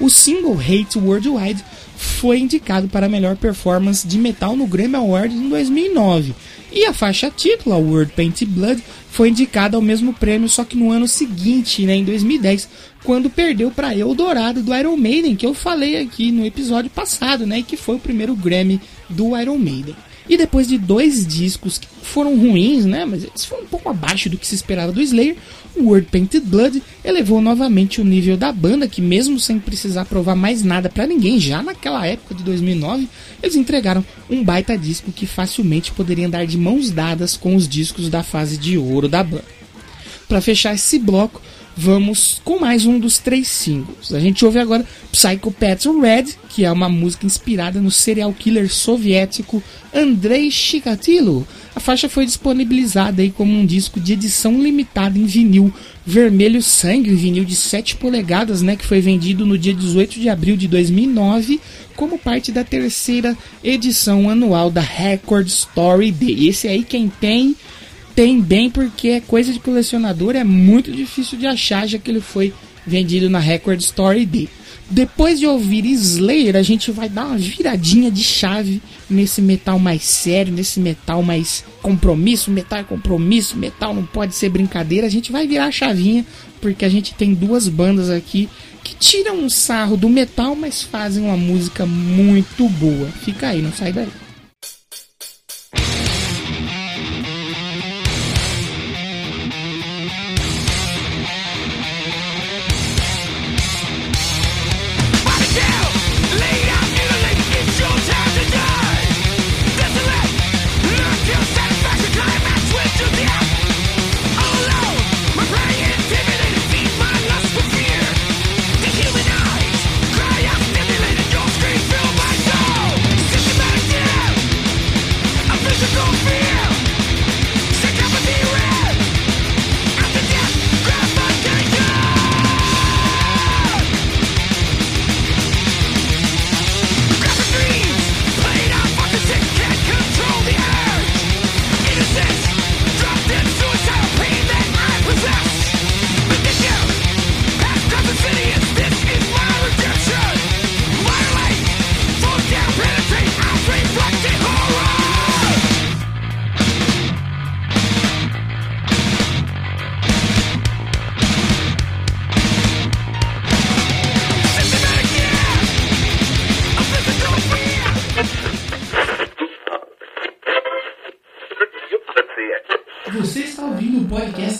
O single Hate Worldwide foi indicado para a melhor performance de metal no Grammy Awards em 2009. E a faixa título, World Painted Blood, foi indicada ao mesmo prêmio, só que no ano seguinte, né, em 2010, quando perdeu para Eldorado do Iron Maiden, que eu falei aqui no episódio passado, né, que foi o primeiro Grammy do Iron Maiden. E depois de dois discos que foram ruins, né, mas eles foram um pouco abaixo do que se esperava do Slayer, o World Painted Blood elevou novamente o nível da banda, que mesmo sem precisar provar mais nada para ninguém, já naquela época de 2009, eles entregaram um baita disco que facilmente poderia andar de mãos dadas com os discos da fase de ouro da banda. Para fechar esse bloco, vamos com mais um dos três singles. A gente ouve agora Psychopaths Red, que é uma música inspirada no serial killer soviético Andrei Chikatilo. A faixa foi disponibilizada aí como um disco de edição limitada em vinil vermelho sangue, vinil de 7 polegadas, né, que foi vendido no dia 18 de abril de 2009 como parte da terceira edição anual da Record Story Day. Esse aí quem tem tem bem porque é coisa de colecionador, é muito difícil de achar, já que ele foi vendido na Record Story Day. Depois de ouvir Slayer, a gente vai dar uma viradinha de chave nesse metal mais sério, nesse metal mais compromisso. Metal é compromisso, metal não pode ser brincadeira. A gente vai virar a chavinha porque a gente tem duas bandas aqui que tiram um sarro do metal, mas fazem uma música muito boa. Fica aí, não sai daí.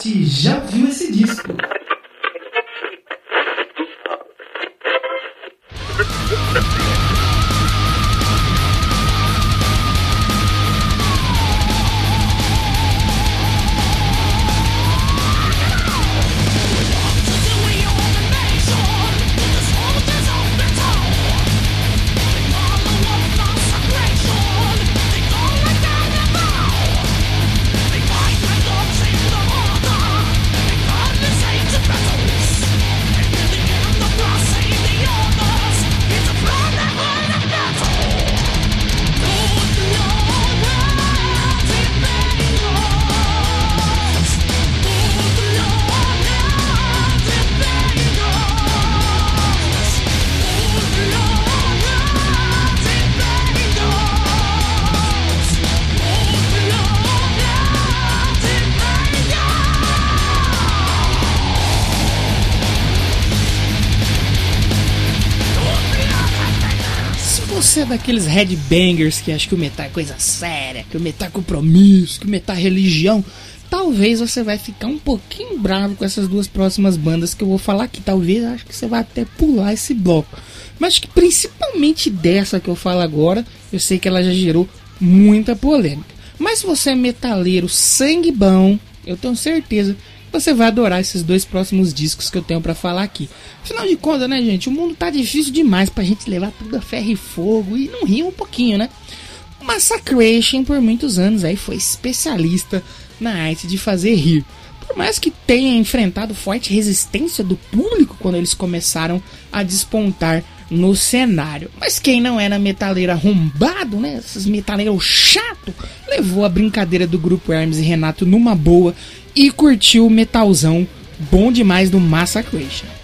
O podcast daqueles headbangers que acha que o metal é coisa séria, que o metal é compromisso, que o metal é religião, talvez você vai ficar um pouquinho bravo com essas duas próximas bandas que eu vou falar aqui. Talvez acho que você vai até pular esse bloco. Mas que principalmente dessa que eu falo agora, eu sei que ela já gerou muita polêmica. Mas se você é metaleiro sangue bom, eu tenho certeza você vai adorar esses dois próximos discos que eu tenho para falar aqui. Afinal de contas, né, gente? O mundo tá difícil demais pra gente levar tudo a ferro e fogo e não rir um pouquinho, né? O Massacration, por muitos anos, aí foi especialista na arte de fazer rir. Por mais que tenha enfrentado forte resistência do público quando eles começaram a despontar no cenário. Mas quem não era metaleiro arrombado, né? Esses metaleiros chato, levou a brincadeira do grupo Hermes e Renato numa boa e curtiu o metalzão bom demais do Massacration.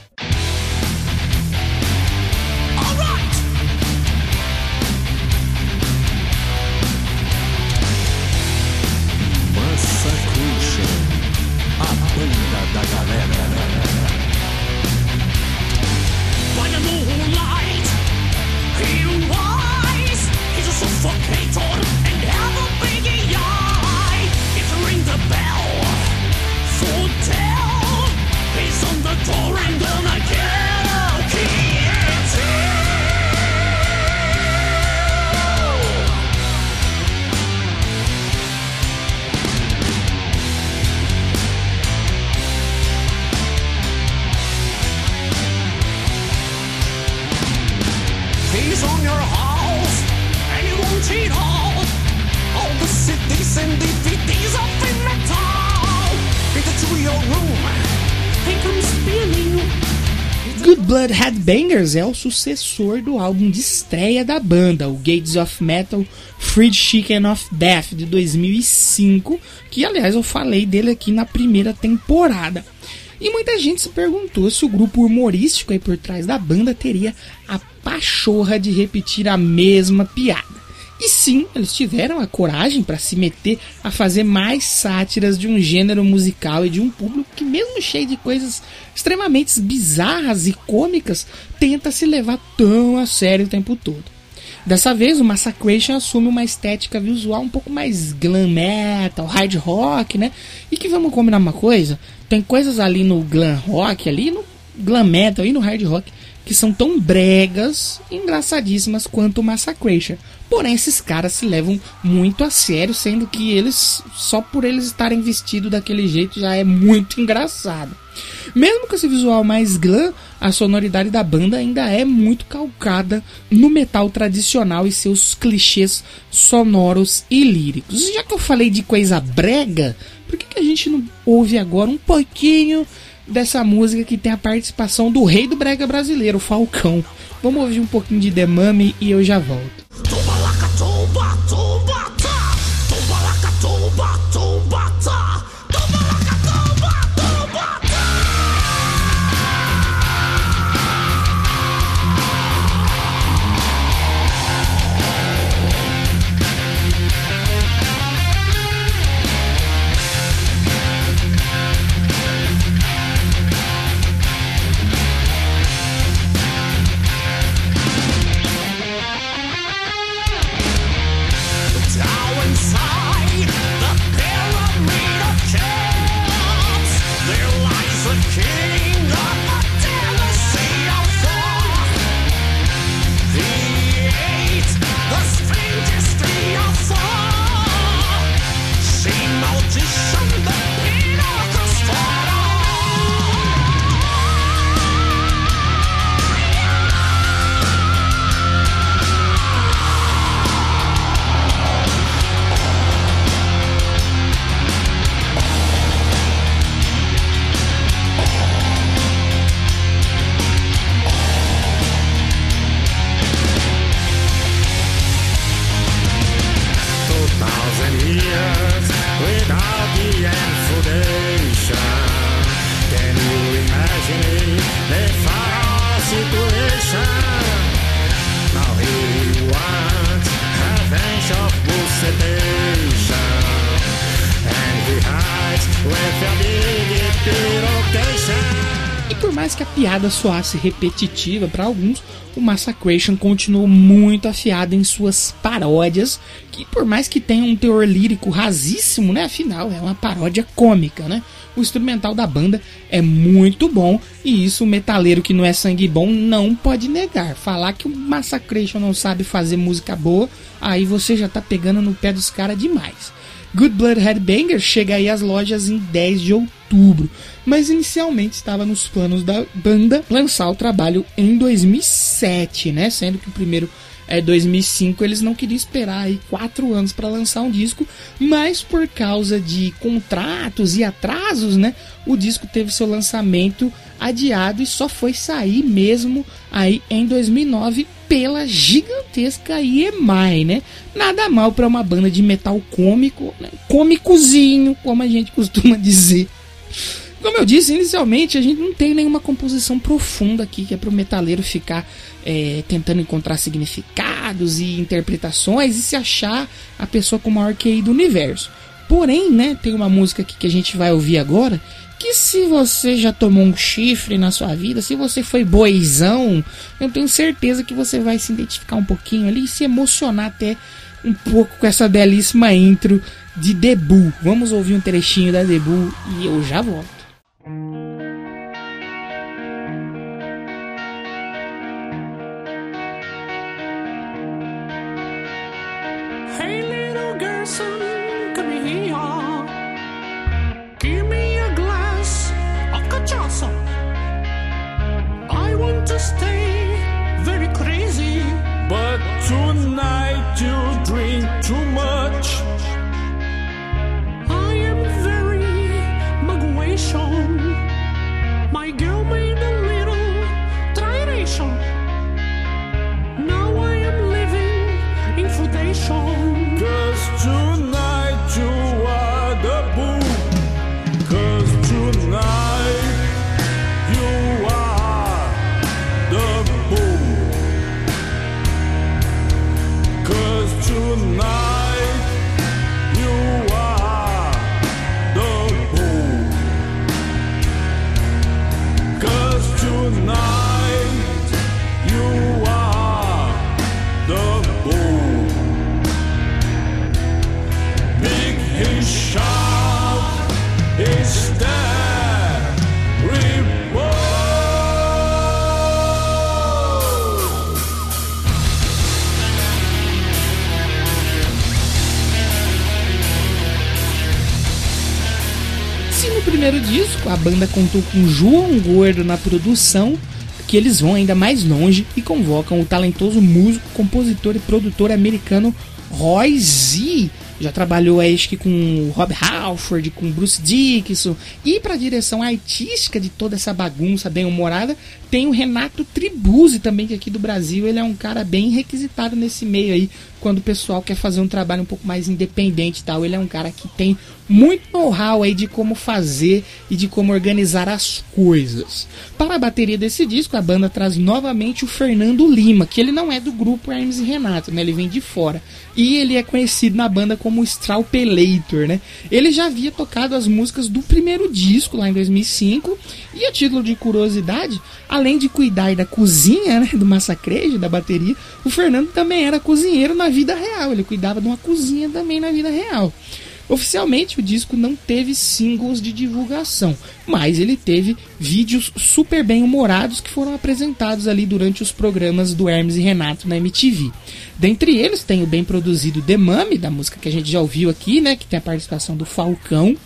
Headbangers é o sucessor do álbum de estreia da banda, o Gates of Metal Fried Chicken of Death de 2005, que aliás eu falei dele aqui na primeira temporada. E muita gente se perguntou se o grupo humorístico aí por trás da banda teria a pachorra de repetir a mesma piada. E sim, eles tiveram a coragem para se meter a fazer mais sátiras de um gênero musical e de um público que, mesmo cheio de coisas extremamente bizarras e cômicas, tenta se levar tão a sério o tempo todo. Dessa vez, o Massacration assume uma estética visual um pouco mais glam metal, hard rock, né? E que vamos combinar uma coisa, tem coisas ali no glam rock, ali no glam metal e no hard rock que são tão bregas e engraçadíssimas quanto o Massacration. Porém, esses caras se levam muito a sério, sendo que eles, só por eles estarem vestidos daquele jeito, já é muito engraçado. Mesmo com esse visual mais glam, a sonoridade da banda ainda é muito calcada no metal tradicional e seus clichês sonoros e líricos. Já que eu falei de coisa brega, por que, que a gente não ouve agora um pouquinho dessa música que tem a participação do rei do brega brasileiro, Falcão? Vamos ouvir um pouquinho de The Mummy e eu já volto. E mais que a piada soasse repetitiva para alguns, o Massacration continuou muito afiado em suas paródias, que por mais que tenha um teor lírico rasíssimo, né, afinal é uma paródia cômica, né? O instrumental da banda é muito bom e isso o metaleiro que não é sangue bom não pode negar. Falar que o Massacration não sabe fazer música boa, aí você já tá pegando no pé dos caras demais. Good Blood Headbanger chega aí às lojas em 10 de outubro, mas inicialmente estava nos planos da banda lançar o trabalho em 2007, né? Sendo que o primeiro é 2005 eles não queriam esperar aí quatro anos para lançar um disco, mas por causa de contratos e atrasos, né? O disco teve seu lançamento adiado e só foi sair mesmo aí em 2009 pela gigantesca EMI, né? Nada mal para uma banda de metal cômico, né? cômicozinho, como a gente costuma dizer. Como eu disse inicialmente, a gente não tem nenhuma composição profunda aqui que é pro metaleiro ficar é, tentando encontrar significados e interpretações e se achar a pessoa com o maior QI do universo. Porém, né, tem uma música aqui que a gente vai ouvir agora que se você já tomou um chifre na sua vida, se você foi boizão, eu tenho certeza que você vai se identificar um pouquinho ali e se emocionar até um pouco com essa belíssima intro de Debu. Vamos ouvir um trechinho da Debu e eu já volto. Drink too much. I am very. My girl made a little. Now I am living in. A banda contou com João Gordo na produção, que eles vão ainda mais longe e convocam o talentoso músico, compositor e produtor americano Roy Z. Já trabalhou acho que com Rob Halford, com Bruce Dickinson. E para a direção artística de toda essa bagunça bem humorada, tem o Renato Tribuzzi também, que aqui do Brasil ele é um cara bem requisitado nesse meio aí, quando o pessoal quer fazer um trabalho um pouco mais independente e tal. Ele é um cara que tem muito know-how aí de como fazer e de como organizar as coisas. Para a bateria desse disco, a banda traz novamente o Fernando Lima, que ele não é do grupo Hermes e Renato, né? Ele vem de fora. E ele é conhecido na banda como Straupelator, né? Ele já havia tocado as músicas do primeiro disco lá em 2005 e a título de curiosidade, além de cuidar da cozinha, né, do massacrejo, da bateria, o Fernando também era cozinheiro na vida real. Ele cuidava de uma cozinha também na vida real. Oficialmente o disco não teve singles de divulgação, mas ele teve vídeos super bem humorados que foram apresentados ali durante os programas do Hermes e Renato na MTV. Dentre eles tem o bem produzido The Mummy, da música que a gente já ouviu aqui, né, que tem a participação do Falcão.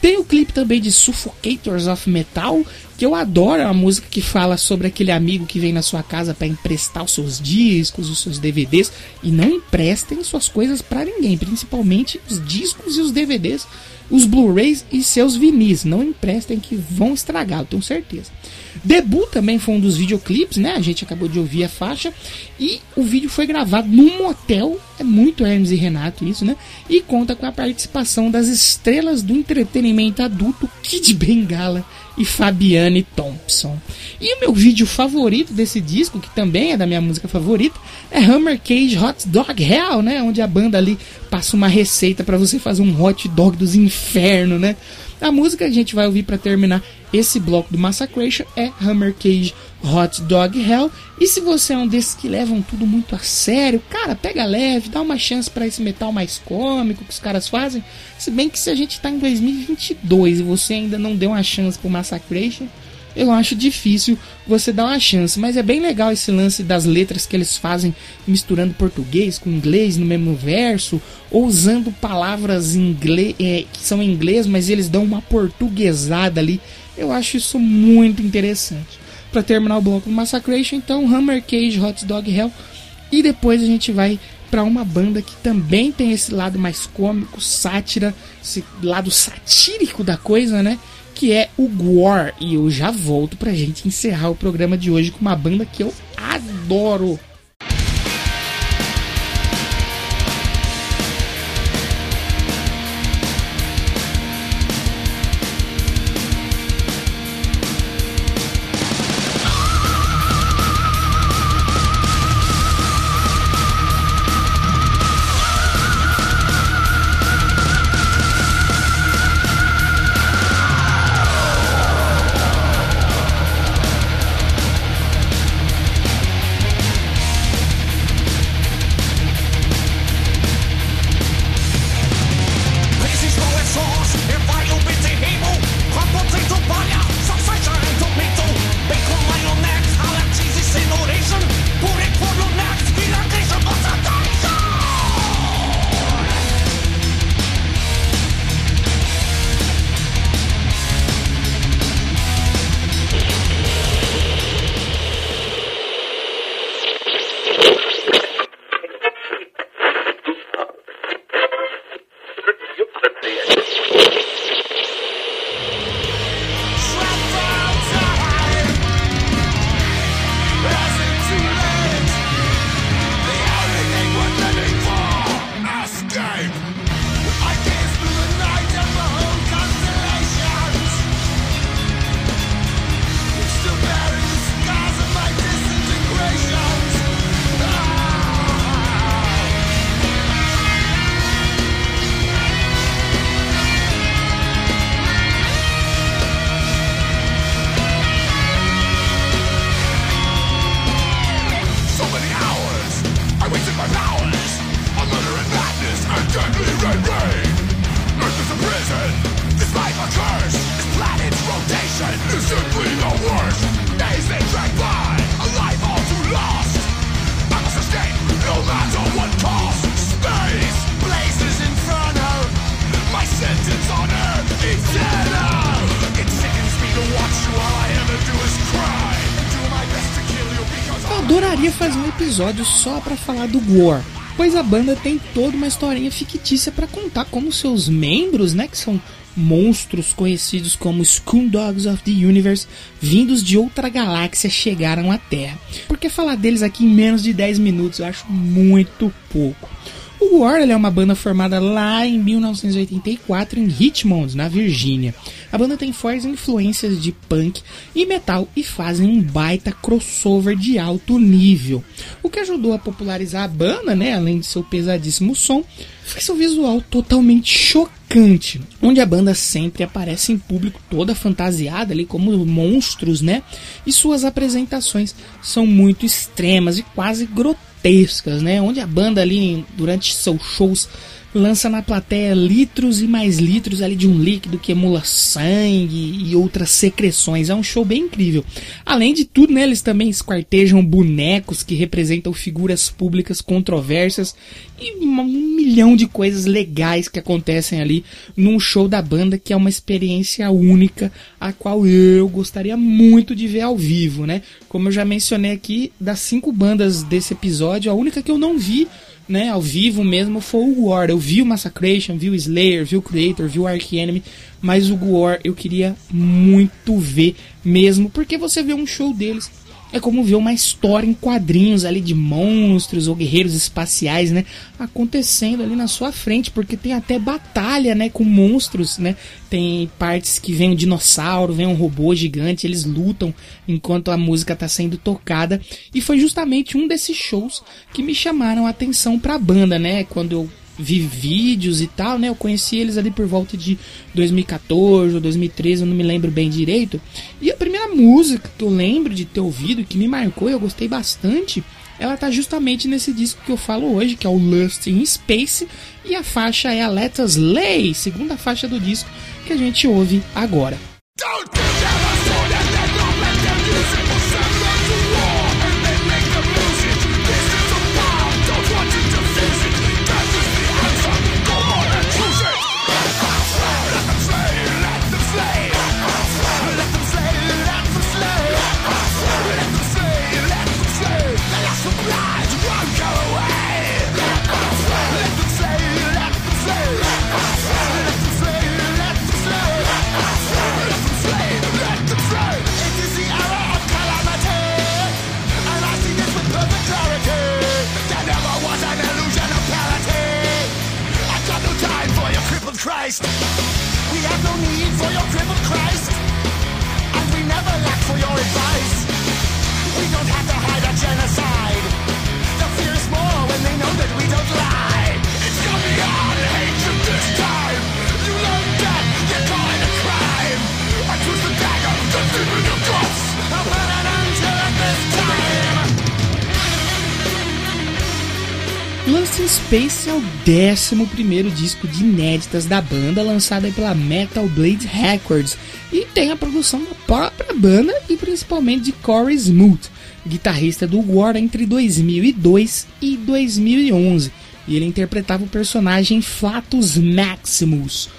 Tem o clipe também de Suffocators of Metal, que eu adoro, uma música que fala sobre aquele amigo que vem na sua casa para emprestar os seus discos, os seus DVDs e não emprestem suas coisas para ninguém, principalmente os discos e os DVDs, os Blu-rays e seus vinis, não emprestem que vão estragar, eu tenho certeza. Debut também foi um dos videoclipes, né? A gente acabou de ouvir a faixa e o vídeo foi gravado num motel, é muito Hermes e Renato isso, né? E conta com a participação das estrelas do entretenimento adulto Kid Bengala e Fabiane Thompson. E o meu vídeo favorito desse disco, que também é da minha música favorita, é Hammer Cage Hot Dog Hell, né? Onde a banda ali passa uma receita para você fazer um hot dog dos inferno, né? A música que a gente vai ouvir para terminar esse bloco do Massacration é Hammer Cage Hot Dog Hell. E se você é um desses que levam tudo muito a sério, cara, pega leve, dá uma chance para esse metal mais cômico que os caras fazem. Se bem que se a gente tá em 2022 e você ainda não deu uma chance pro Massacration, eu acho difícil você dar uma chance. Mas é bem legal esse lance das letras que eles fazem misturando português com inglês no mesmo verso, ou usando palavras inglês, é, que são em inglês, mas eles dão uma portuguesada ali. Eu acho isso muito interessante. Para terminar o bloco do Massacration, então Hammer Cage Hot Dog Hell. E depois a gente vai para uma banda que também tem esse lado mais cômico, sátira, esse lado satírico da coisa, né? Que é o Gwar. E eu já volto pra gente encerrar o programa de hoje com uma banda que eu adoro. Episódio só para falar do War, pois a banda tem toda uma historinha fictícia para contar como seus membros, né, que são monstros conhecidos como Dogs of the Universe, vindos de outra galáxia, chegaram à Terra. Porque falar deles aqui em menos de 10 minutos eu acho muito pouco. O War é uma banda formada lá em 1984 em Richmond, na Virgínia. A banda tem fortes influências de punk e metal e fazem um baita crossover de alto nível. O que ajudou a popularizar a banda, né, além de seu pesadíssimo som, foi seu visual totalmente chocante, onde a banda sempre aparece em público toda fantasiada ali como monstros, né? E suas apresentações são muito extremas e quase grotescas gigantescas, né? Onde a banda ali durante seus shows lança na plateia litros e mais litros ali de um líquido que emula sangue e outras secreções. É um show bem incrível. Além de tudo, né, eles também esquartejam bonecos que representam figuras públicas controversas e um milhão de coisas legais que acontecem ali num show da banda que é uma experiência única, a qual eu gostaria muito de ver ao vivo, né? Como eu já mencionei aqui, das cinco bandas desse episódio, a única que eu não vi né, ao vivo mesmo foi o War. Eu vi o Massacration, vi o Slayer, vi o Creator, vi o Ark Enemy, mas o War eu queria muito ver mesmo, porque você vê um show deles é como ver uma história em quadrinhos ali de monstros ou guerreiros espaciais, né? Acontecendo ali na sua frente, porque tem até batalha, né? Com monstros, né? Tem partes que vem um dinossauro, vem um robô gigante, eles lutam enquanto a música está sendo tocada. E foi justamente um desses shows que me chamaram a atenção para a banda, né? Quando eu vi vídeos e tal, né? Eu conheci eles ali por volta de 2014 ou 2013, eu não me lembro bem direito. E a primeira música que eu lembro de ter ouvido, que me marcou e eu gostei bastante, ela tá justamente nesse disco que eu falo hoje, que é o Lust in Space, e a faixa é a Let Us Lay, segunda faixa do disco que a gente ouve agora. Don't Space é o 11 disco de inéditas da banda, lançado pela Metal Blade Records, e tem a produção da própria banda e principalmente de Corey Smoot, guitarrista do War entre 2002 e 2011, e ele interpretava o personagem Flatus Maximus.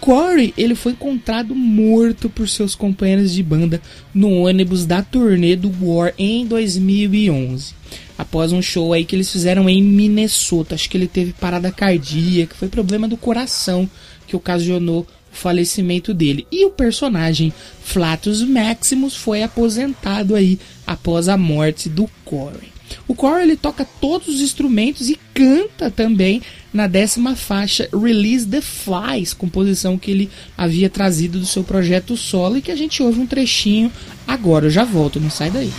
Corey ele foi encontrado morto por seus companheiros de banda no ônibus da turnê do War em 2011 após um show aí que eles fizeram em Minnesota. Acho que ele teve parada cardíaca, foi problema do coração que ocasionou o falecimento dele. E o personagem Flatus Maximus foi aposentado aí após a morte do Corey. O Corey ele toca todos os instrumentos e canta também na décima faixa Release the Flies, composição que ele havia trazido do seu projeto solo e que a gente ouve um trechinho agora. Eu já volto, não sai daí.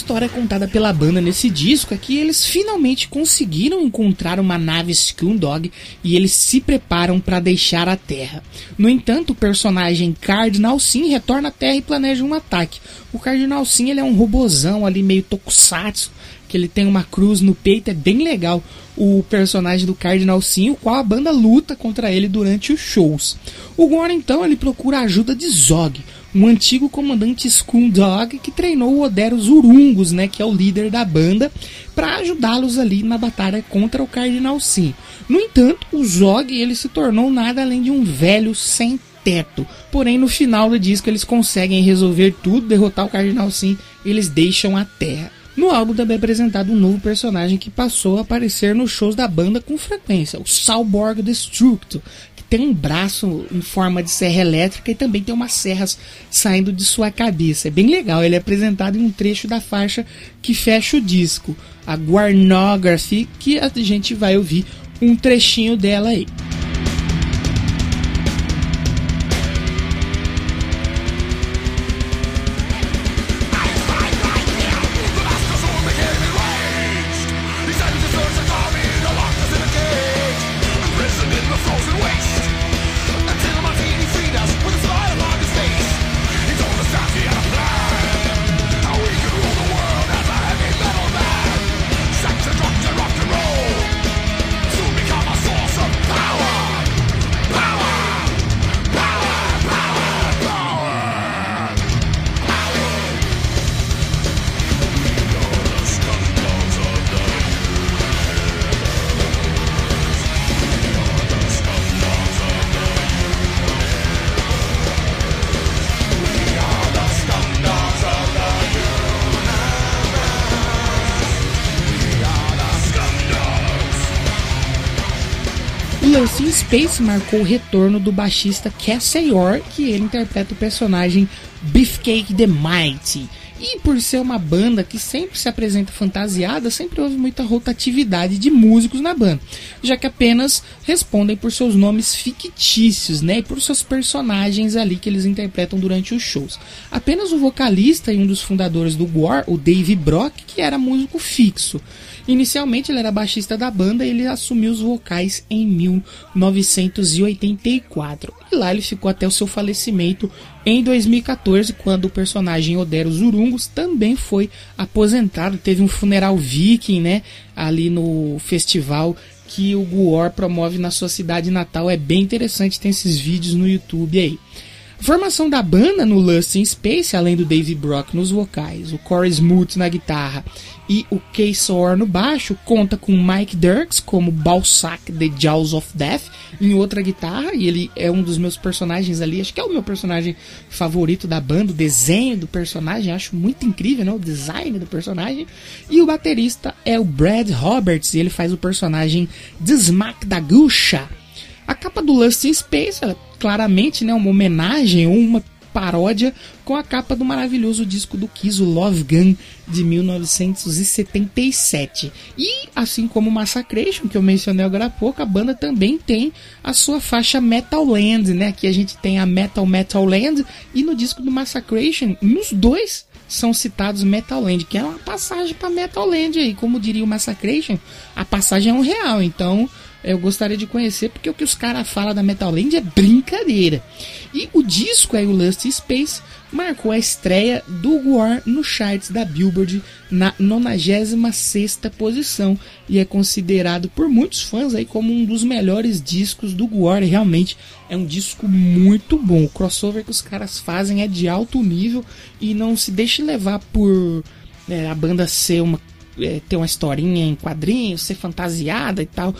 História contada pela banda nesse disco é que eles finalmente conseguiram encontrar uma nave Dog e eles se preparam para deixar a Terra. No entanto, o personagem Cardinal Sim retorna à Terra e planeja um ataque. O Cardinal Sim ele é um robozão ali meio tokusatsu, que ele tem uma cruz no peito, é bem legal o personagem do Cardinal Sim, o qual a banda luta contra ele durante os shows. O Gore então ele procura a ajuda de Zog, um antigo comandante Dog que treinou o Oderos Urungos, né, que é o líder da banda, para ajudá-los ali na batalha contra o Cardinal Sim. No entanto, o Zog ele se tornou nada além de um velho sem teto. Porém, no final do disco eles conseguem resolver tudo, derrotar o Cardinal Sim, eles deixam a Terra. No álbum também é apresentado um novo personagem que passou a aparecer nos shows da banda com frequência, o Salborg Destructo, tem um braço em forma de serra elétrica e também tem umas serras saindo de sua cabeça. É bem legal, ele é apresentado em um trecho da faixa que fecha o disco, a Guarnography, que a gente vai ouvir um trechinho dela aí. Space marcou o retorno do baixista Ayor, que ele interpreta o personagem Beefcake the Mighty. E por ser uma banda que sempre se apresenta fantasiada, sempre houve muita rotatividade de músicos na banda, já que apenas respondem por seus nomes fictícios, né, e por seus personagens ali que eles interpretam durante os shows. Apenas o vocalista e um dos fundadores do War, o Dave Brock, que era músico fixo. Inicialmente ele era baixista da banda e ele assumiu os vocais em 1984. E lá ele ficou até o seu falecimento em 2014, quando o personagem Odero Zurungos também foi aposentado. Teve um funeral viking, né? Ali no festival que o Guor promove na sua cidade natal. É bem interessante, tem esses vídeos no YouTube aí. Formação da banda no Lust in Space, além do Dave Brock nos vocais, o Corey Smoot na guitarra e o Kay Soar no baixo, conta com Mike Dirks como Balsac The Jaws of Death em outra guitarra, e ele é um dos meus personagens ali, acho que é o meu personagem favorito da banda, o desenho do personagem, acho muito incrível, né? O design do personagem. E o baterista é o Brad Roberts, e ele faz o personagem Smack da Gusha. A capa do Lust in Space, ela, claramente, né, uma homenagem ou uma paródia com a capa do maravilhoso disco do Kiss, o Love Gun, de 1977. E, assim como Massacration, que eu mencionei agora há pouco, a banda também tem a sua faixa Metal Land, né? Aqui a gente tem a Metal Metal Land, e no disco do Massacration, nos dois são citados Metal Land, que é uma passagem para Metal Land aí, como diria o Massacration, a passagem é um real, então eu gostaria de conhecer, porque o que os caras falam da Metal Land é brincadeira. E o disco aí, o Lust Space, marcou a estreia do War no charts da Billboard na 96 posição e é considerado por muitos fãs aí como um dos melhores discos do War. Realmente é um disco muito bom. O crossover que os caras fazem é de alto nível e não se deixe levar por é, a banda ser uma é, ter uma historinha em quadrinhos, ser fantasiada e tal.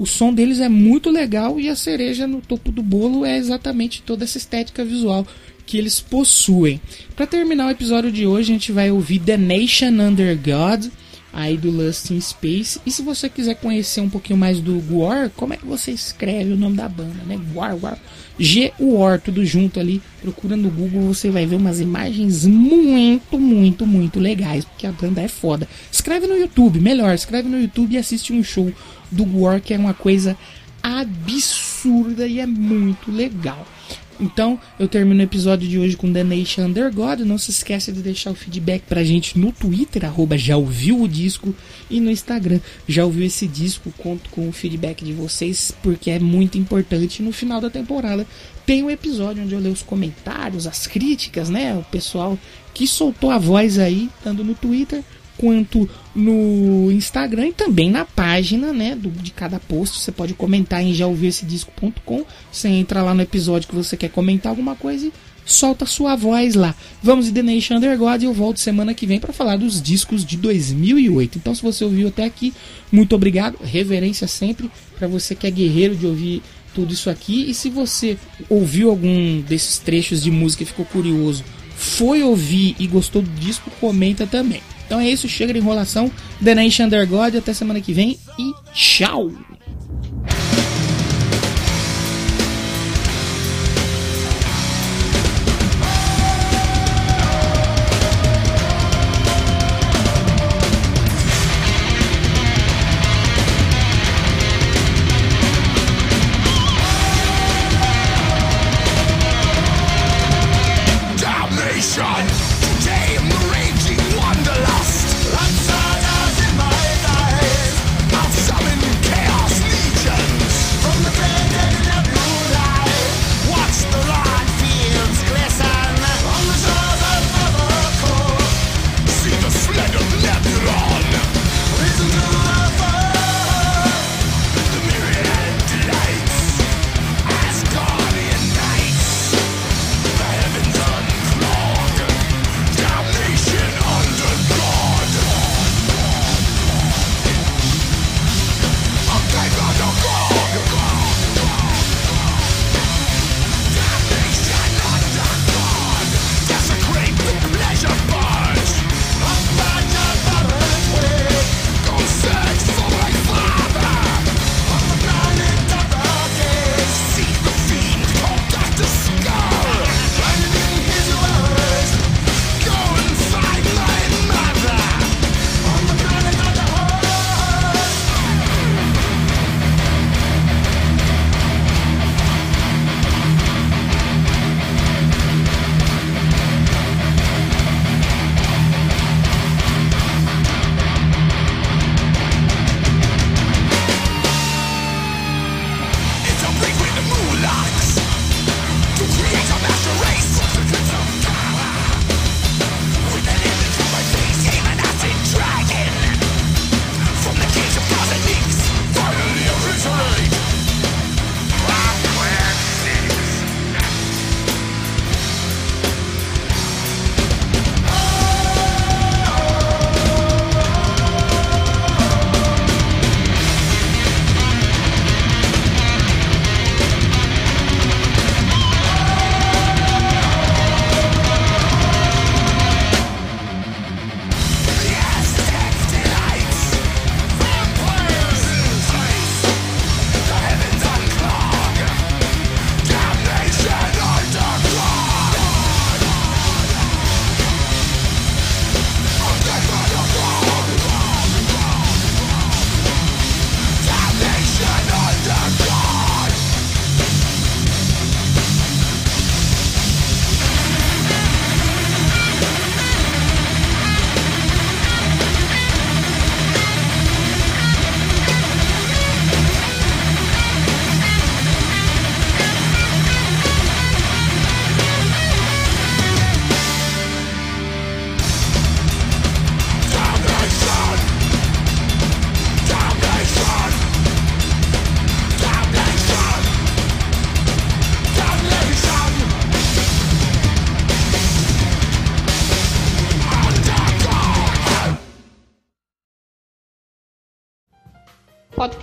O som deles é muito legal e a cereja no topo do bolo é exatamente toda essa estética visual que eles possuem. Para terminar o episódio de hoje, a gente vai ouvir The Nation Under God, aí do Lust in Space. E se você quiser conhecer um pouquinho mais do Guar, como é que você escreve o nome da banda, né? Guar, Guar. G-War, tudo junto ali. Procura no Google, você vai ver umas imagens muito, muito, muito legais, porque a banda é foda. Escreve no YouTube, melhor, escreve no YouTube e assiste um show do War, que é uma coisa absurda e é muito legal. Então, eu termino o episódio de hoje com The Nation Under God. Não se esqueça de deixar o feedback pra gente no Twitter, arroba já ouviu o disco, e no Instagram, já ouviu esse disco. Conto com o feedback de vocês, porque é muito importante. No final da temporada, tem um episódio onde eu leio os comentários, as críticas, né? O pessoal que soltou a voz aí, tanto no Twitter quanto no Instagram e também na página né, do, de cada post. Você pode comentar em jaouviuessedisco.com. Você entra lá no episódio que você quer comentar alguma coisa e solta sua voz lá. Vamos de The Nation Under God e eu volto semana que vem para falar dos discos de 2008. Então, se você ouviu até aqui, muito obrigado. Reverência sempre para você que é guerreiro de ouvir tudo isso aqui. E se você ouviu algum desses trechos de música e ficou curioso, foi ouvir e gostou do disco, comenta também. Então é isso, chega de enrolação. The Nation Under God, até semana que vem e tchau!